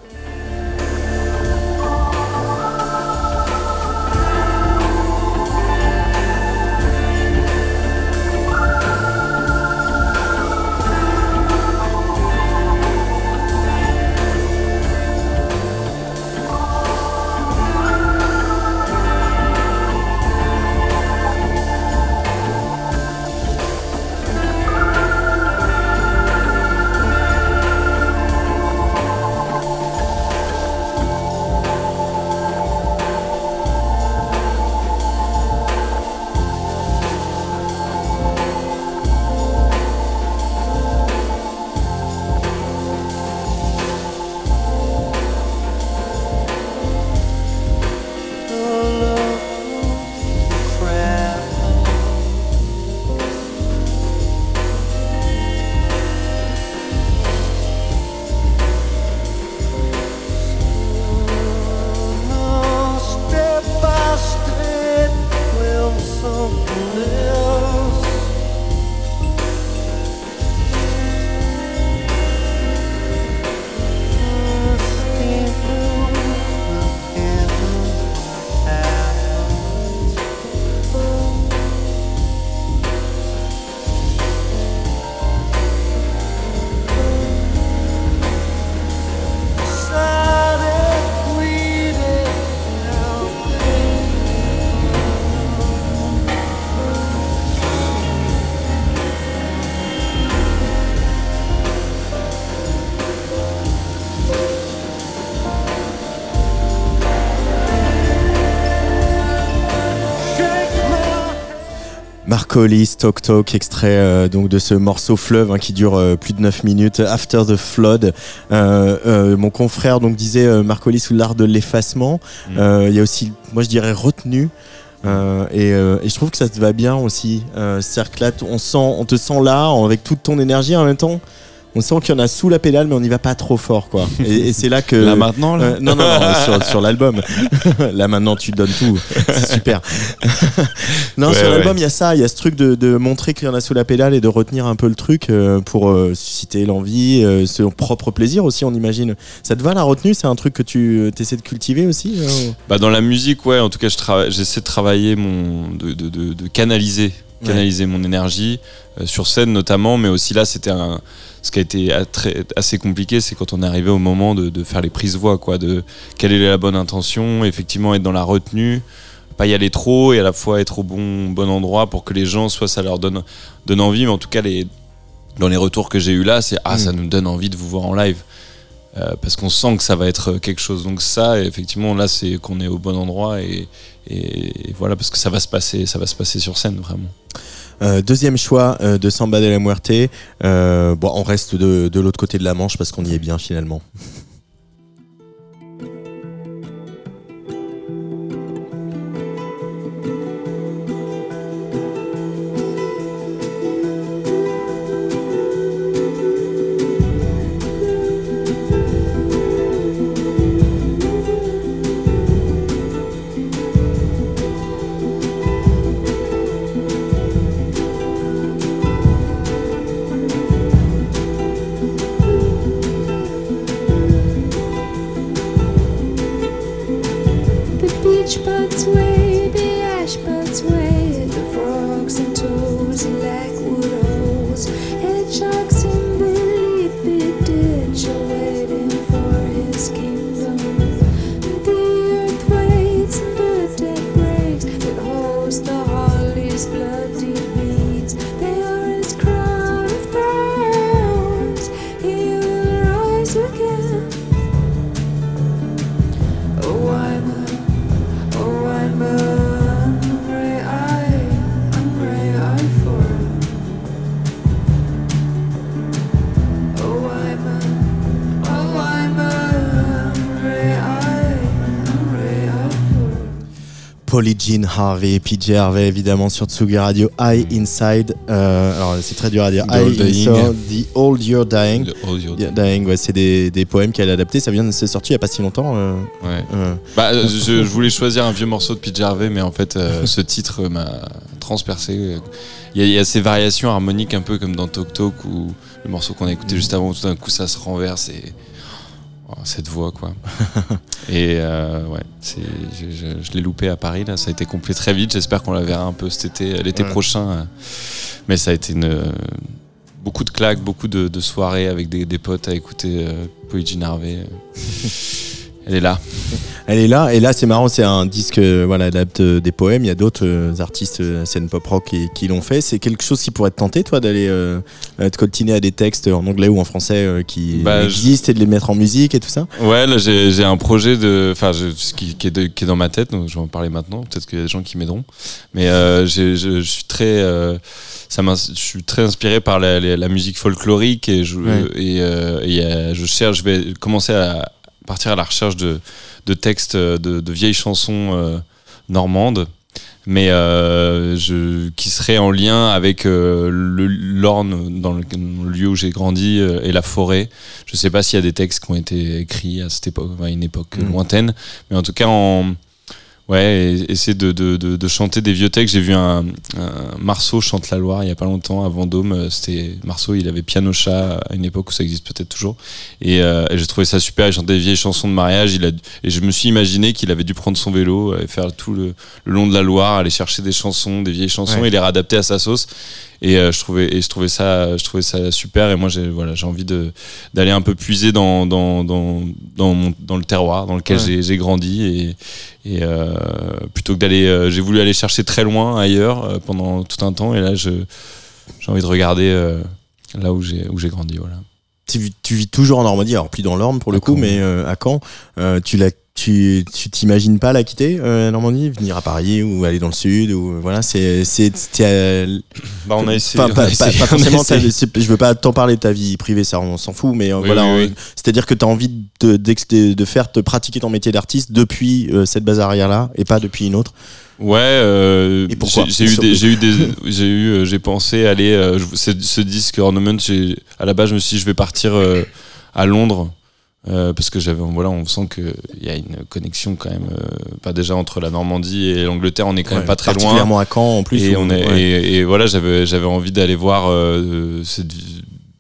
Marco Hollis, Talk Talk, extrait euh, donc de ce morceau fleuve hein, qui dure euh, plus de 9 minutes, After the Flood. Euh, mon confrère donc disait Marco Hollis sous l'art de l'effacement. Mm. Il y a aussi, moi je dirais retenu. Euh, et, euh, et je trouve que ça te va bien aussi. Euh, t- on, sent, on te sent là avec toute ton énergie en même temps. On sent qu'il y en a sous la pédale, mais on n'y va pas trop fort, quoi. Et, et c'est là que. Là maintenant, là. Euh, non, non, non, sur, sur l'album. Là maintenant, tu donnes tout. C'est super. non, Ouais, sur l'album, il y a ça. Il y a ce truc de, de montrer qu'il y en a sous la pédale et de retenir un peu le truc euh, pour euh, susciter l'envie, son propre plaisir aussi, on imagine. Ça te va la retenue? C'est un truc que tu essaies de cultiver aussi Bah dans la musique, ouais. En tout cas, je j'essaie de travailler mon, de, de, de, de canaliser, mon énergie euh, sur scène notamment, mais aussi là, c'était un. Ce qui a été assez compliqué, c'est quand on est arrivé au moment de, de faire les prises voix, quoi. De quelle est la bonne intention, effectivement être dans la retenue, pas y aller trop et à la fois être au bon bon endroit pour que les gens, soit ça leur donne donne envie, mais en tout cas les dans les retours que j'ai eu là, c'est ah Mm. ça nous donne envie de vous voir en live. Euh, parce qu'on sent que ça va être quelque chose. Donc ça, effectivement, là, c'est qu'on est au bon endroit et, voilà, parce que ça va se passer, ça va se passer sur scène vraiment. Euh, deuxième choix euh, de Samba de la Muerte. On reste de l'autre côté de la Manche parce qu'on y est bien finalement. Jean Harvey, PJ Harvey évidemment sur Tsugi Radio, I Inside. euh, alors c'est très dur à dire. The Old I Dying. Inside, The Old You're Dying. Ouais, c'est des, des poèmes qu'elle a adaptés. Ça vient de sorti il y a pas si longtemps. euh, Ouais. euh. Bah, je, je voulais choisir un vieux morceau de PJ Harvey, mais en fait, ce titre m'a transpercé. Il y, a, il y a ces variations harmoniques un peu comme dans Talk Talk ou le morceau qu'on a écouté juste avant, où tout d'un coup ça se renverse et oh, cette voix quoi. et euh, ouais, c'est, je, je- je l'ai loupé à Paris là, ça a été complet très vite. J'espère qu'on la verra un peu cet été, l'été Ouais. prochain. euh. Mais ça a été une, euh, beaucoup de claques, beaucoup de, de soirées avec des, des potes à écouter euh, Polly Jean Harvey. Elle est là. Elle est là, et là c'est marrant, c'est un disque euh, voilà, adapte euh, des poèmes. Il y a d'autres euh, artistes euh, scène pop rock qui, qui l'ont fait. C'est quelque chose qui pourrait te tenter, toi, d'aller te coltiner à des textes en anglais ou en français qui Bah, je- existent et de les mettre en musique et tout ça? Ouais, là j'ai j'ai un projet de, enfin, qui, qui est de- qui est dans ma tête, donc je vais en parler maintenant. Peut-être qu'il y a des gens qui m'aideront, mais je, je suis très, ça je suis très inspiré par la, la- la musique folklorique et je Ouais. et, et, je cherche, je vais commencer à partir à la recherche de, de textes de, de vieilles chansons euh, normandes. Mais euh, je, qui seraient en lien avec euh, l'Orne dans le, dans le lieu où j'ai grandi euh, et la forêt. Je sais pas s'il y a des textes qui ont été écrits à cette époque, à une époque Mm. lointaine, mais en tout cas, en, ouais, et- essayer de, de, de, de chanter des vieux textes. J'ai vu un, un Marceau chante la Loire il y a pas longtemps à Vendôme. euh, C'était Marceau, il avait piano chat à une époque où ça existe peut-être toujours. Et, euh, et j'ai trouvé ça super. Il chantait des vieilles chansons de mariage. Il a, et je me suis imaginé qu'il avait dû prendre son vélo et faire tout le, le long de la Loire, aller chercher des chansons, des vieilles chansons Ouais. et les réadapter à sa sauce. Et euh, je trouvais et je trouvais ça je trouvais ça super et moi j'ai voilà j'ai envie de d'aller un peu puiser dans dans dans dans, mon- dans le terroir dans lequel Ouais. j'ai grandi et et euh, plutôt que d'aller euh, j'ai voulu aller chercher très loin ailleurs pendant tout un temps et là je j'ai envie de regarder là où j'ai où j'ai grandi voilà tu, vis- tu vis toujours en Normandie, alors plus dans l'Orne pour le À coup, Caen. mais euh, à Caen. Euh, tu l'as tu tu t'imagines pas la quitter euh, la Normandie venir à Paris ou aller dans le sud ou voilà c'est c'est c'est, euh, bah on a essayé, on pas, a pas- essayé, pas on a forcément essayé. c'est- je veux pas t'en parler de ta vie privée ça on s'en fout mais euh, Oui, voilà oui, euh, oui. c'est-à-dire que tu as envie de, de, de faire te pratiquer ton métier d'artiste depuis cette base arrière là et pas depuis une autre Ouais, euh, Et pourquoi j'ai eu des, j'ai eu des, j'ai eu, j'ai pensé aller, euh, je- ce, ce disque Ornament, à la base je me suis dit je vais partir euh, à Londres euh, parce que j'avais, voilà, on sent que il y a une connexion quand même, euh, pas déjà entre la Normandie et l'Angleterre, on est quand Ouais, même pas très loin. particulièrement à Caen en plus Et, on est, ouais. et, et voilà, j'avais, j'avais envie d'aller voir euh, cette,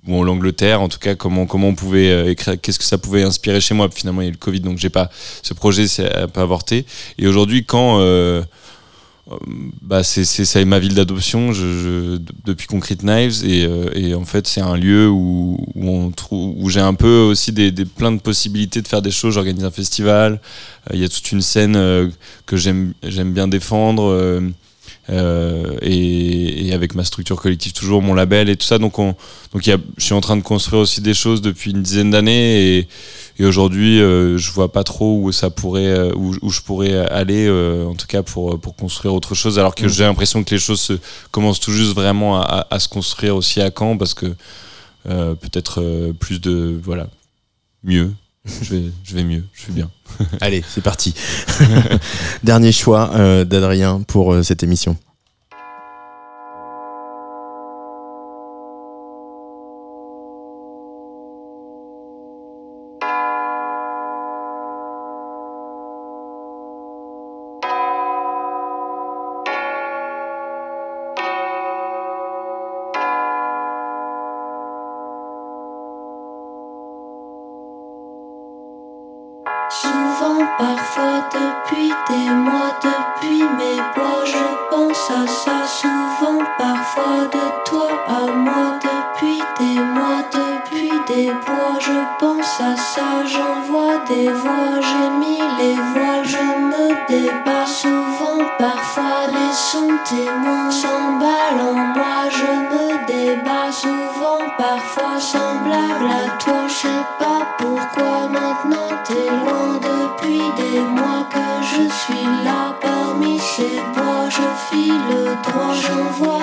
bon, l'Angleterre, en tout cas, comment, comment on pouvait euh, écrire, qu'est-ce que ça pouvait inspirer chez moi. Puis finalement, il y a eu le Covid, donc j'ai pas, ce projet s'est un peu avorté. Et aujourd'hui, quand, euh, euh, bah, c'est, ça est ma ville d'adoption je, depuis Concrete Knives et, euh, et en fait c'est un lieu où, où on trouve où j'ai un peu aussi des, des plein de possibilités de faire des choses. J'organise un festival euh, il y a toute une scène euh, que j'aime j'aime bien défendre euh, euh, et, et avec ma structure collective toujours mon label et tout ça. Donc on donc je suis en train de construire aussi des choses depuis une dizaine d'années et aujourd'hui euh, je vois pas trop où ça pourrait euh, où, où je pourrais aller euh, en tout cas pour pour construire autre chose alors que Mm. j'ai l'impression que les choses se, commencent tout juste vraiment à, à- à se construire aussi à Caen parce que euh, peut-être plus de voilà. Mieux. Je vais je vais mieux. Je suis bien. Allez c'est parti. Dernier choix d'Adrien pour cette émission parfois les sons témoins s'emballent en moi, je me débat souvent, parfois semblable à toi, je sais pas pourquoi maintenant t'es loin. Depuis des mois que je suis là parmi ces bois, je file droit, j'envoie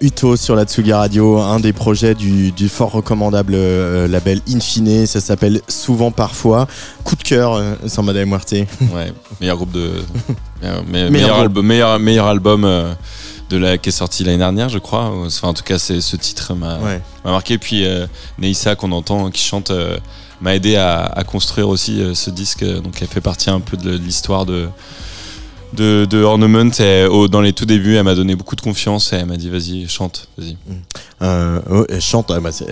Uto sur la Tsugi Radio, un des projets du, du fort recommandable euh, label Infine, ça s'appelle Souvent Parfois. Coup de cœur, euh, sans Madame Muerte. Ouais, meilleur groupe de. meilleur, me- Meilleur album, meilleur, meilleur album euh, de la, qui est sorti l'année dernière, je crois. Enfin, en tout cas, ce titre m'a, Ouais. m'a marqué. Puis euh, Neissa, qu'on entend, qui chante, euh, m'a aidé à, à construire aussi euh, ce disque. Donc, elle fait partie un peu de l'histoire de. De, de Ornament, Et, au- dans les tout débuts, elle m'a donné beaucoup de confiance et elle m'a dit vas-y, chante, vas-y. Euh, oh, elle chante, ah bah, c'est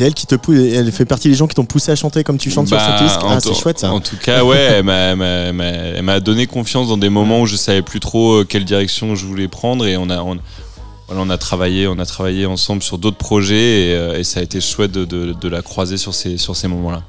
elle, qui te pousse, elle fait partie des gens qui t'ont poussé à chanter comme tu chantes Bah, sur ce disque. Ah, c'est chouette ça. En tout cas, ouais, elle m'a- elle m'a- elle m'a elle m'a donné confiance dans des moments où je savais plus trop euh, quelle direction je voulais prendre et on a, on, voilà, on a travaillé, on a travaillé ensemble sur d'autres projets et, euh, et ça a été chouette de, de- de la croiser sur ces, sur ces moments-là.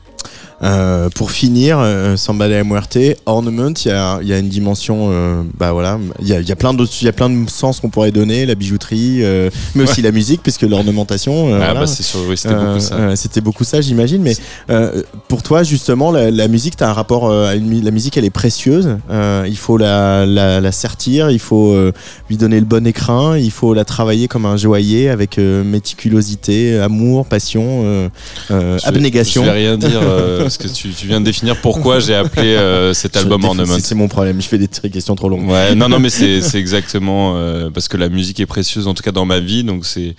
Euh, pour finir, euh, Samba de la Muerte, Ornament, il y a, y a une dimension, euh, bah voilà, il y a, y a plein d'autres, il y a plein de sens qu'on pourrait donner, la bijouterie, euh, mais aussi la musique, puisque l'ornementation. euh, Ah, voilà. bah, c'est sûr, oui, c'était beaucoup ça. C'était beaucoup ça, j'imagine. Mais euh, pour toi, justement, la, la musique, tu as un rapport euh, à une la musique, elle est précieuse. Euh, il faut la, la, la sertir, il faut euh, lui donner le bon écrin, il faut la travailler comme un joaillier avec euh, méticulosité, amour, passion, Je vais- abnégation. Je vais rien dire euh, parce que tu, tu viens de définir pourquoi j'ai appelé euh, cet album Ornament. c'est- mon problème, je fais des questions trop longues. Ouais, non, non, mais c'est exactement euh, parce que la musique est précieuse, en tout cas dans ma vie, donc c'est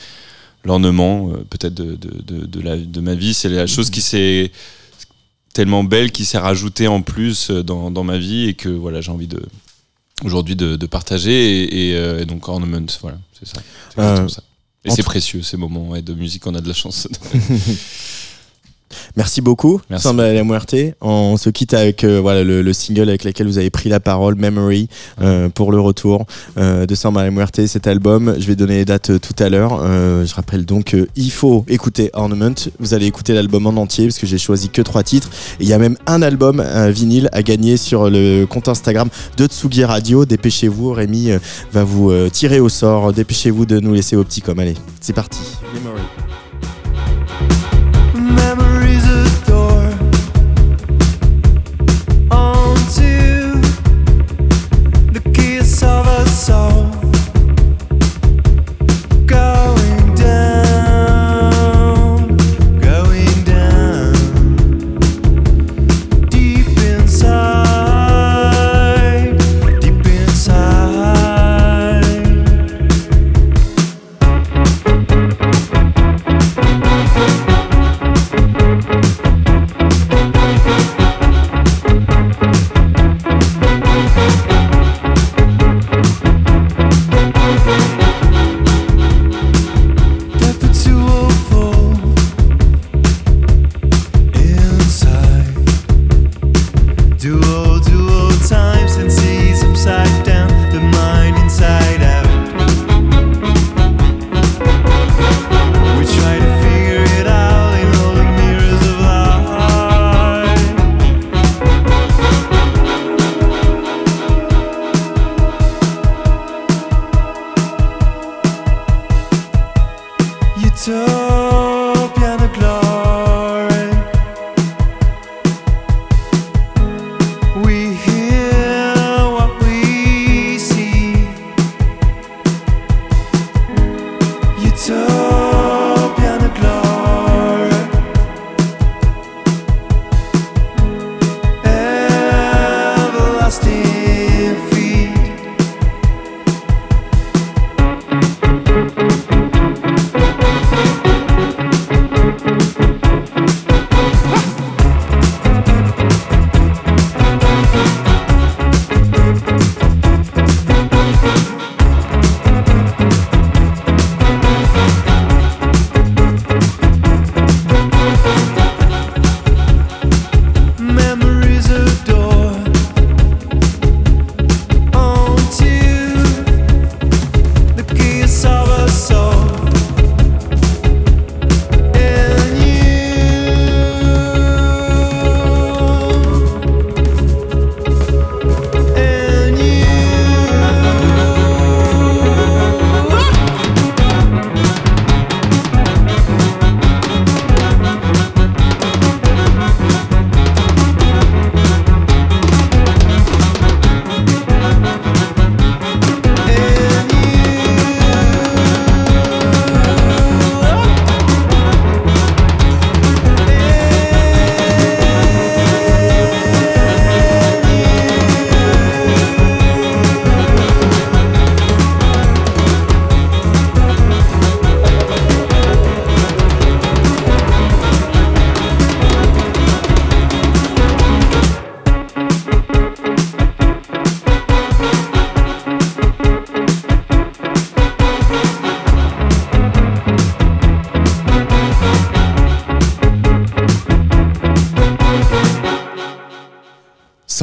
l'ornement euh, peut-être de, de, de, de la, de ma vie. C'est la chose qui s'est tellement belle, qui s'est rajoutée en plus dans, dans ma vie et que voilà, j'ai envie de aujourd'hui de, de partager. Et, et, euh, et donc Ornament, voilà, c'est ça. Ça. Et c'est précieux ces moments ouais, de musique, on a de la chance. Merci beaucoup, Merci. La Muerte. On se quitte avec euh, voilà, le, le single avec lequel vous avez pris la parole, Memory, euh, pour le retour euh, de Samba la Muerte, cet album. Je vais donner les dates euh, tout à l'heure. Euh, je rappelle donc qu'il faut écouter Ornament. Vous allez écouter l'album en entier parce que j'ai choisi que trois titres. Et il y a même un album, un vinyle, à gagner sur le compte Instagram de Tsugi Radio. Dépêchez-vous, Rémi euh, va vous euh, tirer au sort. Dépêchez-vous de nous laisser au petit comme. Allez, c'est parti. Memory.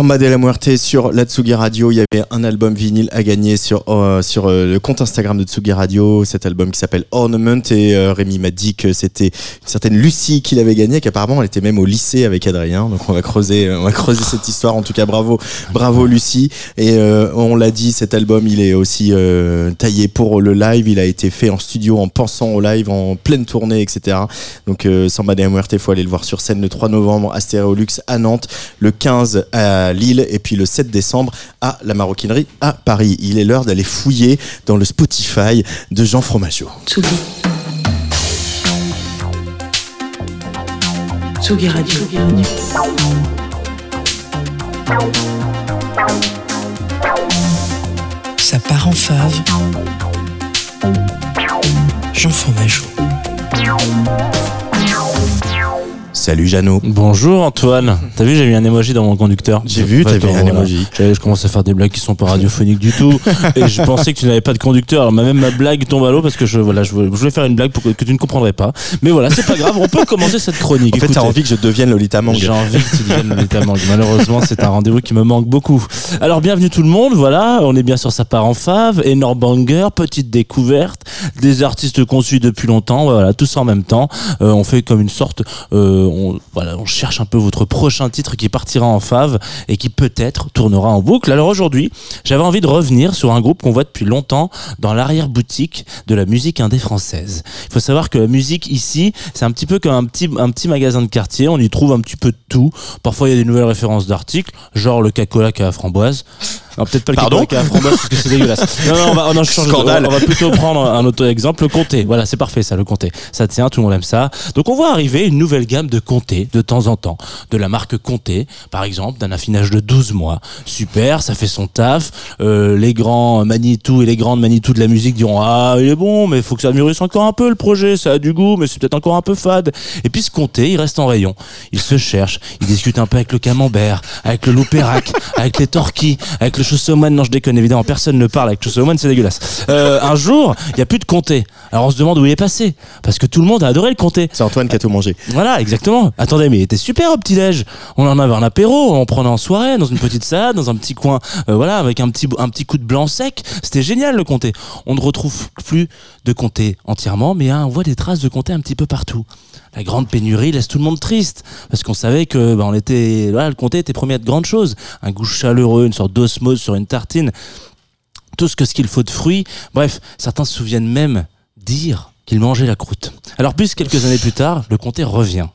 Samba de la Muerte sur la Tsugi Radio. Il y avait un album vinyle à gagner sur, euh, euh, le compte Instagram de Tsugi Radio. Cet album qui s'appelle Ornament. Et euh, Rémi m'a dit que c'était une certaine Lucie qui l'avait gagné, qu'apparemment elle était même au lycée avec Adrien. Donc on va creuser, on va creuser cette histoire. En tout cas, bravo, bravo Lucie. Et euh, on l'a dit, cet album il est aussi taillé pour le live. Il a été fait en studio en pensant au live, en pleine tournée, etc. Donc Samba de la Muerte, il faut aller le voir sur scène le 3 novembre à Stéréolux à Nantes, le 15 à Lille et puis le 7 décembre à la Maroquinerie à Paris. Il est l'heure d'aller fouiller dans le Spotify de Jean Fromageau. Tsugi. Tsugi Radio. Ça part en fave. Jean Fromageau. Salut Jeannot. Bonjour Antoine. T'as vu, j'ai mis un emoji dans mon conducteur. J'ai vu, t'as mis un voilà. emoji. Je commence à faire des blagues qui sont pas radiophoniques du tout. et je pensais que tu n'avais pas de conducteur. Alors même ma blague tombe à l'eau parce que je, voilà, je voulais, faire une blague pour que, que tu ne comprendrais pas. Mais voilà, c'est pas grave. On peut commencer cette chronique. En fait, t'as envie que je devienne Lolita Mang. J'ai envie que tu deviennes Lolita Mang. Malheureusement, c'est un rendez-vous qui me manque beaucoup. Alors, bienvenue tout le monde. Voilà, on est bien sur sa part en fave. Énorme banger, petite découverte, des artistes qu'on suit depuis longtemps. Voilà, tout ça en même temps. Euh, on fait comme une sorte, euh, on, cherche un peu votre prochain titre qui partira en fave et qui peut-être tournera en boucle. Alors aujourd'hui, j'avais envie de revenir sur un groupe qu'on voit depuis longtemps dans l'arrière-boutique de la musique indé française. Il faut savoir que la musique ici, c'est un petit peu comme un petit, magasin de quartier. On y trouve un petit peu de tout. Parfois, il y a des nouvelles références d'articles, genre le cacola a la framboise. Non, peut-être pas le Pardon parce que c'est dégueulasse. Non, non, on va, oh non, je change de- on va plutôt prendre un autre exemple, le comté. Voilà, c'est parfait ça, le comté. Ça tient, tout le monde aime ça. Donc on voit arriver une nouvelle gamme de comté de temps en temps. De la marque comté, par exemple, d'un affinage de 12 mois. Super, ça fait son taf. Euh, les grands Manitou et les grandes Manitou de la musique diront Ah, il est bon, mais il faut que ça mûrisse encore un peu le projet, ça a du goût, mais c'est peut-être encore un peu fade. Et puis ce comté, il reste en rayon. Il se cherche, il discute un peu avec le camembert, avec le loupérac, avec les torquis, avec le chaussoman. Non, je déconne évidemment, personne ne parle avec chaussoman, c'est dégueulasse. Euh, un jour, il n'y a plus de comté. Alors on se demande où il est passé, parce que tout le monde a adoré le comté. C'est Antoine qui a tout mangé. Voilà, exactement. Attendez, mais il était super au petit-déj. On en avait un apéro, on prenait en soirée, dans une petite salade, dans un petit coin, euh, voilà, avec un petit, un petit coup de blanc sec. C'était génial le comté. On ne retrouve plus de comté entièrement, mais hein, on voit des traces de comté un petit peu partout. La grande pénurie laisse tout le monde triste, parce qu'on savait que bah, on était, le comté était promis à de grandes choses. Un goût chaleureux, une sorte d'osmose sur une tartine tout ce qu'il faut de fruits. Bref, certains se souviennent même dire qu'ils mangeaient la croûte. Alors plus quelques années plus tard, le comté revient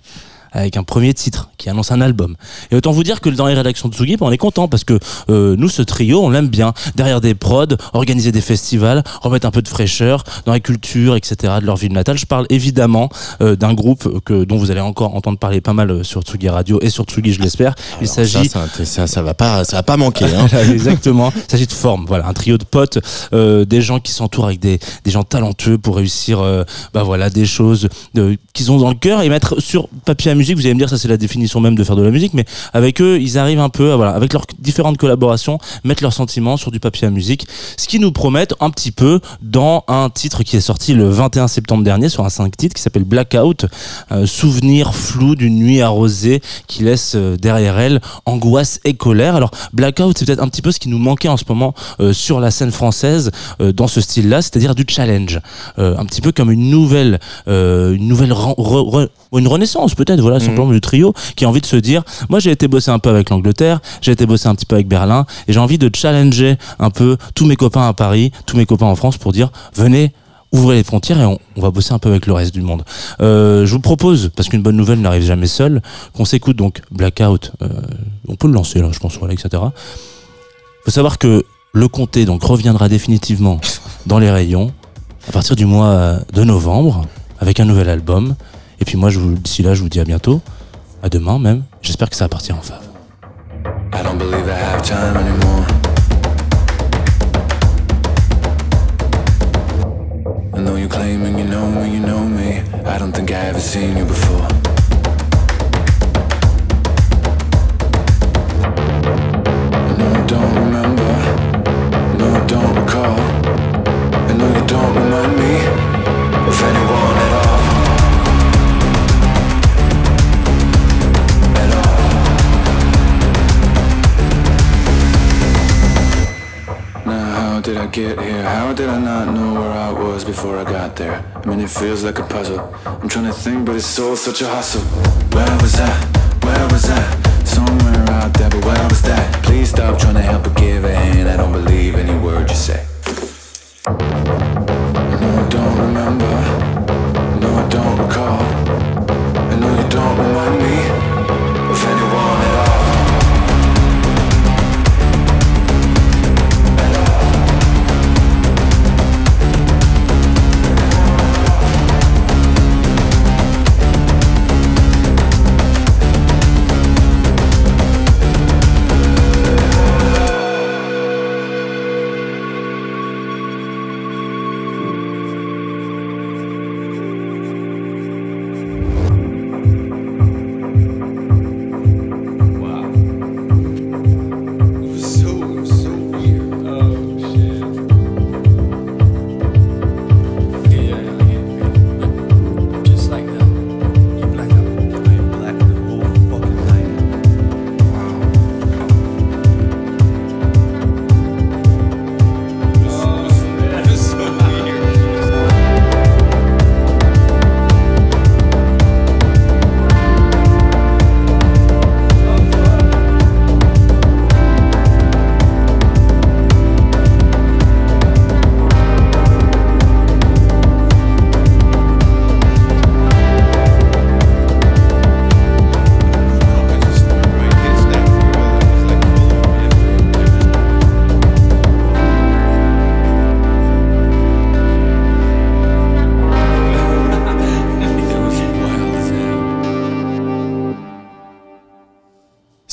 avec un premier titre qui annonce un album. Et autant vous dire que dans les rédactions de Tsugi, ben, on est content parce que euh, nous, ce trio, on l'aime bien. Derrière des prods, organiser des festivals, remettre un peu de fraîcheur dans la culture, etc. de leur ville natale. Je parle évidemment euh, d'un groupe que, dont vous allez encore entendre parler pas mal euh, sur Tsugi Radio et sur Tsugi, je l'espère. Il s'agit ça, ça, ça, ça va pas, ça va pas manquer. Hein. exactement. Il s'agit de forme. Voilà, un trio de potes, euh, des gens qui s'entourent avec des, des gens talentueux pour réussir, euh, bah voilà, des choses euh, qu'ils ont dans le cœur et mettre sur papier musique. Vous allez me dire, ça c'est la définition même de faire de la musique, mais avec eux, ils arrivent un peu, avec leurs différentes collaborations, mettre leurs sentiments sur du papier à musique, ce qui nous promettent un petit peu dans un titre qui est sorti le 21 septembre dernier sur un 5 titres qui s'appelle Blackout, euh, souvenir flou d'une nuit arrosée qui laisse euh, derrière elle angoisse et colère. Alors Blackout, c'est peut-être un petit peu ce qui nous manquait en ce moment euh, sur la scène française dans ce style-là, c'est-à-dire du challenge, un petit peu comme une nouvelle, une nouvelle une renaissance peut-être, voilà, simplement du trio qui a envie de se dire, moi j'ai été bosser un peu avec l'Angleterre, j'ai été bosser un petit peu avec Berlin, et j'ai envie de challenger un peu tous mes copains à Paris, tous mes copains en France pour dire, venez ouvrez les frontières et on, on va bosser un peu avec le reste du monde. Euh, je vous propose, parce qu'une bonne nouvelle n'arrive jamais seule, qu'on s'écoute donc Blackout. euh, on peut le lancer là, je pense, voilà, etc. faut savoir que le comté donc reviendra définitivement dans les rayons à partir du mois de novembre avec un nouvel album. Et puis moi, d'ici là, je vous dis à bientôt, à demain même. J'espère que ça va partir en fave. Get here? How did I not know where I was before I got there? I mean, it feels like a puzzle. I'm trying to think, but it's all such a hustle. Where was I? Where was I? Somewhere out there, but where was that? Please stop trying to help but give a hand. I don't believe any word you say. No, I don't remember. No, I don't recall. I know you don't remind me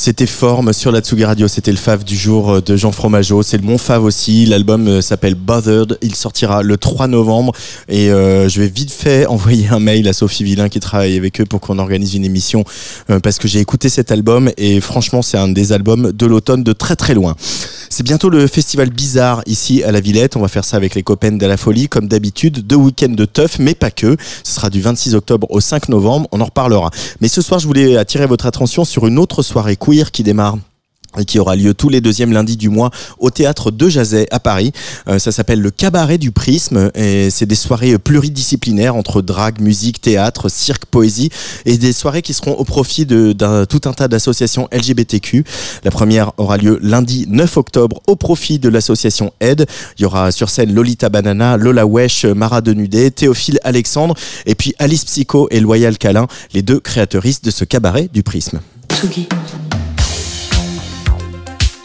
C'était Forme sur la Tsugi Radio, c'était le fave du jour de Jean Fromageau, c'est le mon fave aussi, l'album euh, s'appelle Bothered, il sortira le 3 novembre. Et euh, je vais vite fait envoyer un mail à Sophie Villain qui travaille avec eux pour qu'on organise une émission euh, parce que j'ai écouté cet album. Et franchement c'est un des albums de l'automne de très très loin. C'est bientôt le festival bizarre ici à la Villette, on va faire ça avec les copains de la folie comme d'habitude, deux week-ends de teuf mais pas que, ce sera du 26 octobre au 5 novembre, on en reparlera. Mais ce soir je voulais attirer votre attention sur une autre soirée queer qui démarre et qui aura lieu tous les deuxièmes lundis du mois au théâtre de Jazet à Paris. Euh, ça s'appelle le cabaret du prisme et c'est des soirées pluridisciplinaires entre drague, musique, théâtre, cirque, poésie et des soirées qui seront au profit de, d'un tout un tas d'associations LGBTQ. La première aura lieu lundi 9 octobre au profit de l'association Aide. Il y aura sur scène Lolita Banana, Lola Wesh, Mara Denudé, Théophile Alexandre et puis Alice Psycho et Loyal Calin, les deux créatrices de ce cabaret du prisme.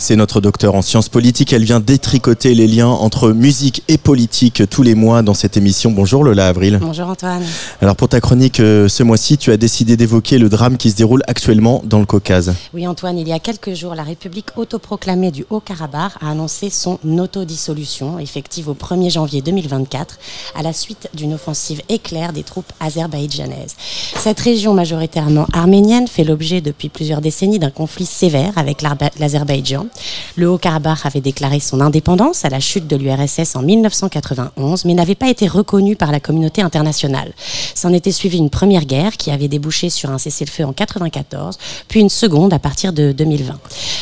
C'est notre docteur en sciences politiques. Elle vient détricoter les liens entre musique et politique tous les mois dans cette émission. Bonjour Lola Avril. Bonjour Antoine. Alors pour ta chronique euh, ce mois-ci, tu as décidé d'évoquer le drame qui se déroule actuellement dans le Caucase. Oui Antoine, il y a quelques jours, la République autoproclamée du Haut-Karabakh a annoncé son autodissolution, effective au 1er janvier 2024, à la suite d'une offensive éclair des troupes azerbaïdjanaises. Cette région majoritairement arménienne fait l'objet depuis plusieurs décennies d'un conflit sévère avec l'Azerbaïdjan. Le Haut-Karabakh avait déclaré son indépendance à la chute de l'URSS en 1991, mais n'avait pas été reconnu par la communauté internationale. S'en était suivi une première guerre qui avait débouché sur un cessez-le-feu en 1994, puis une seconde à partir de 2020.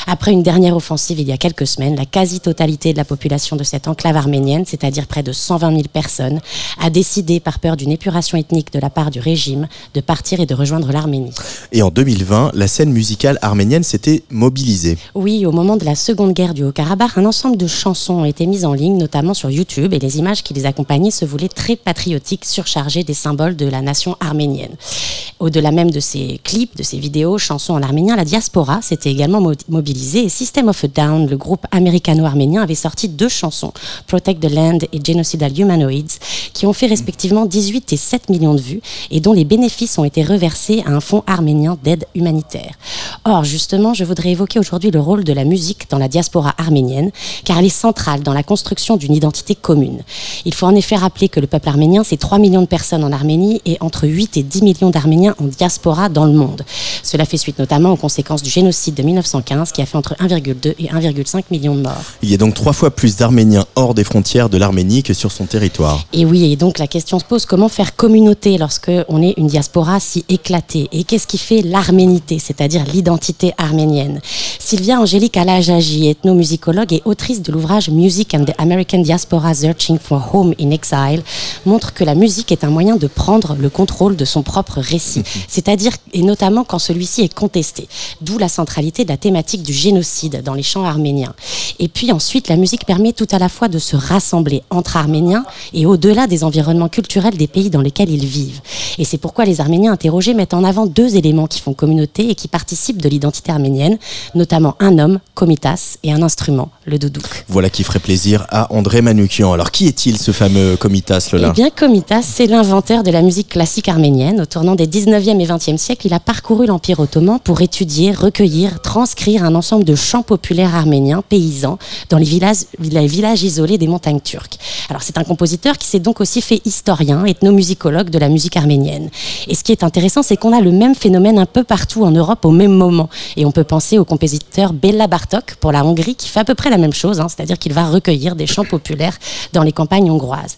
Après une dernière offensive il y a quelques semaines, la quasi-totalité de la population de cette enclave arménienne, c'est-à-dire près de 120 000 personnes, a décidé, par peur d'une épuration ethnique de la part du régime, de partir et de rejoindre l'Arménie. Et en 2020, la scène musicale arménienne s'était mobilisée. Oui, au moment de la seconde guerre du Haut-Karabakh, un ensemble de chansons ont été mises en ligne, notamment sur YouTube, et les images qui les accompagnaient se voulaient très patriotiques, surchargées des symboles de la nation arménienne. Au-delà même de ces clips, de ces vidéos, chansons en arménien, la diaspora s'était également mo- mobilisée et System of a Down, le groupe américano-arménien, avait sorti deux chansons, Protect the Land et Genocidal Humanoids, qui ont fait respectivement 18 et 7 millions de vues et dont les bénéfices ont été reversés à un fonds arménien d'aide humanitaire. Or, justement, je voudrais évoquer aujourd'hui le rôle de la musique dans la diaspora arménienne, car elle est centrale dans la construction d'une identité commune. Il faut en effet rappeler que le peuple arménien, c'est 3 millions de personnes en Arménie et entre 8 et 10 millions d'Arméniens en diaspora dans le monde. Cela fait suite notamment aux conséquences du génocide de 1915 qui a fait entre 1,2 et 1,5 millions de morts. Il y a donc trois fois plus d'Arméniens hors des frontières de l'Arménie que sur son territoire. Et oui, et donc la question se pose comment faire communauté lorsque on est une diaspora si éclatée? Et qu'est-ce qui fait l'arménité, c'est-à-dire l'identité arménienne? Sylvia Angélique Alajaji, ethnomusicologue et autrice de l'ouvrage Music and the American Diaspora Searching for Home in Exile, montre que la musique est un moyen de prendre le contrôle de son propre récit, c'est-à-dire et notamment quand celui-ci est contesté. D'où la centralité de la thématique du génocide dans les chants arméniens. Et puis ensuite, la musique permet tout à la fois de se rassembler entre Arméniens et au-delà des environnements culturels des pays dans lesquels ils vivent. Et c'est pourquoi les Arméniens interrogés mettent en avant deux éléments qui font communauté et qui participent de l'identité arménienne, notamment un homme, Komitas, et un instrument, le doudouk. Voilà qui ferait plaisir à André Manoukian. Alors qui est-il ce fameux Komitas Lola Eh bien, Komitas, c'est l'inventeur de la musique classique arménienne. Au tournant des 19e et 20e siècles, il a parcouru l'Empire ottoman pour étudier, recueillir, transcrire un ensemble de chants populaires arméniens, paysans, dans les villages, les villages isolés des montagnes turques. Alors, c'est un compositeur qui s'est donc aussi fait historien, ethnomusicologue de la musique arménienne. Et ce qui est intéressant, c'est qu'on a le même phénomène un peu partout en Europe au même moment. Et on peut penser au compositeur Béla Bartok pour la Hongrie, qui fait à peu près la même chose, hein, c'est-à-dire qu'il va recueillir des chants populaires dans les campagnes hongroises.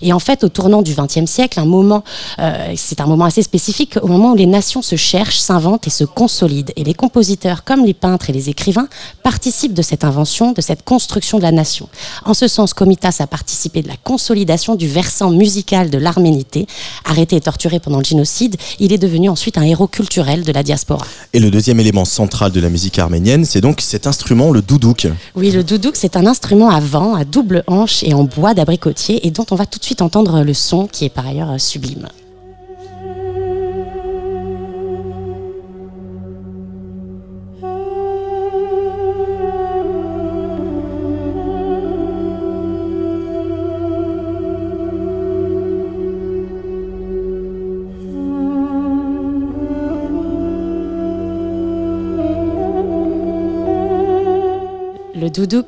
Et en fait, au tournant du XXe siècle, un moment, euh, c'est un moment assez spécifique, au moment où les nations se cherchent, s'inventent et se consolident. Et les compositeurs, comme les peintres et les écrivains, participent de cette invention, de cette construction de la nation. En ce sens, Komitas a participé de la consolidation du versant musical de l'arménité. Arrêté et torturé pendant le génocide, il est devenu ensuite un héros culturel de la diaspora. Et le deuxième élément central de la musique arménienne, c'est donc cet instrument, le doudouk. Oui, le doudouk, c'est un instrument à vent, à double hanche et en bois d'abricotier, et dont on va tout de suite entendre le son, qui est par ailleurs sublime.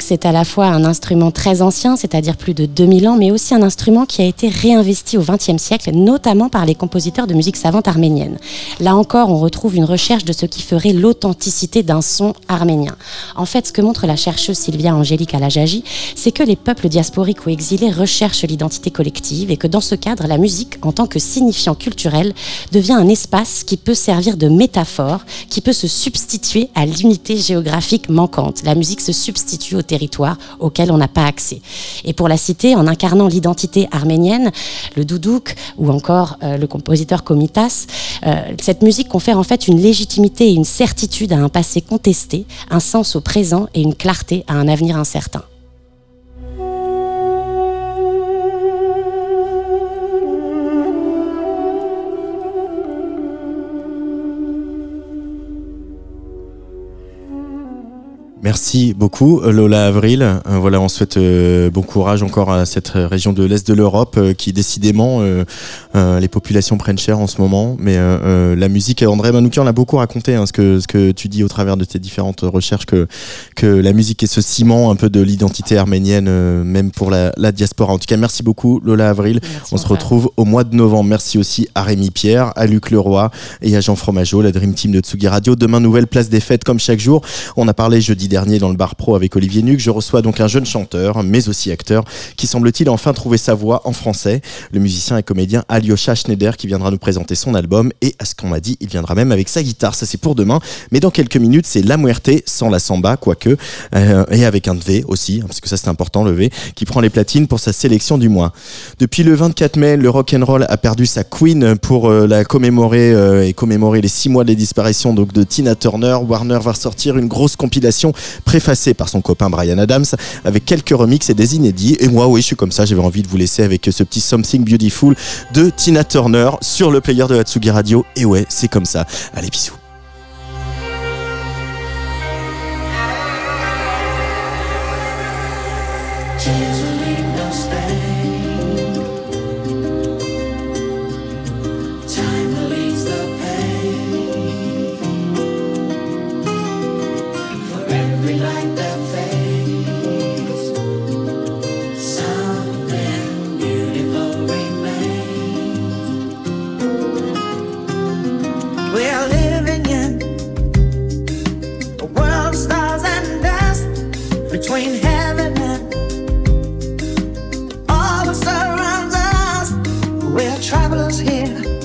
C'est à la fois un instrument très ancien, c'est-à-dire plus de 2000 ans, mais aussi un instrument qui a été réinvesti au XXe siècle, notamment par les compositeurs de musique savante arménienne. Là encore, on retrouve une recherche de ce qui ferait l'authenticité d'un son arménien. En fait, ce que montre la chercheuse Sylvia Angélique Alajaji, c'est que les peuples diasporiques ou exilés recherchent l'identité collective et que dans ce cadre, la musique, en tant que signifiant culturel, devient un espace qui peut servir de métaphore, qui peut se substituer à l'unité géographique manquante. La musique se substitue au territoire auquel on n'a pas accès. Et pour la citer, en incarnant l'identité arménienne, le doudouk ou encore euh, le compositeur Komitas, euh, cette musique confère en fait une légitimité et une certitude à un passé contesté, un sens au présent et une clarté à un avenir incertain. Merci beaucoup Lola Avril. Euh, voilà, on souhaite euh, bon courage encore à cette région de l'Est de l'Europe euh, qui décidément les populations prennent cher en ce moment. Mais la musique, André Manoukian l'a beaucoup raconté, hein, ce, que, ce que tu dis au travers de tes différentes recherches, que, que la musique est ce ciment un peu de l'identité arménienne, même pour la, la diaspora. En tout cas, merci beaucoup Lola Avril. Merci, on se retrouve au mois de novembre. Merci aussi à Rémi Pierre, à Luc Leroy et à Jean Fromageau, la Dream Team de Tsugi Radio. Demain, nouvelle place des fêtes comme chaque jour. On a parlé jeudi dernier dans le bar pro avec Olivier Nuc. Je reçois donc un jeune chanteur, mais aussi acteur, qui semble-t-il enfin trouvé sa voix en français. Le musicien et comédien Alyosha Schneider qui viendra nous présenter son album et à ce qu'on m'a dit, il viendra même avec sa guitare. Ça c'est pour demain. Mais dans quelques minutes, c'est La Muerte sans la samba, quoique, euh, et avec un V aussi, hein, parce que ça c'est important le V, qui prend les platines pour sa sélection du mois. Depuis le 24 mai, le rock and roll a perdu sa queen pour euh, la commémorer euh, et commémorer les six mois de disparition donc de Tina Turner. Warner va sortir une grosse compilation préfacée par son copain Brian Adams avec quelques remixes et des inédits. Et moi, oui, je suis comme ça. J'avais envie de vous laisser avec ce petit Something Beautiful de Tina Turner sur le player de Hatsugi Radio. Et ouais, c'est comme ça. Allez, bisous. between heaven and all that surrounds us. We're travelers here.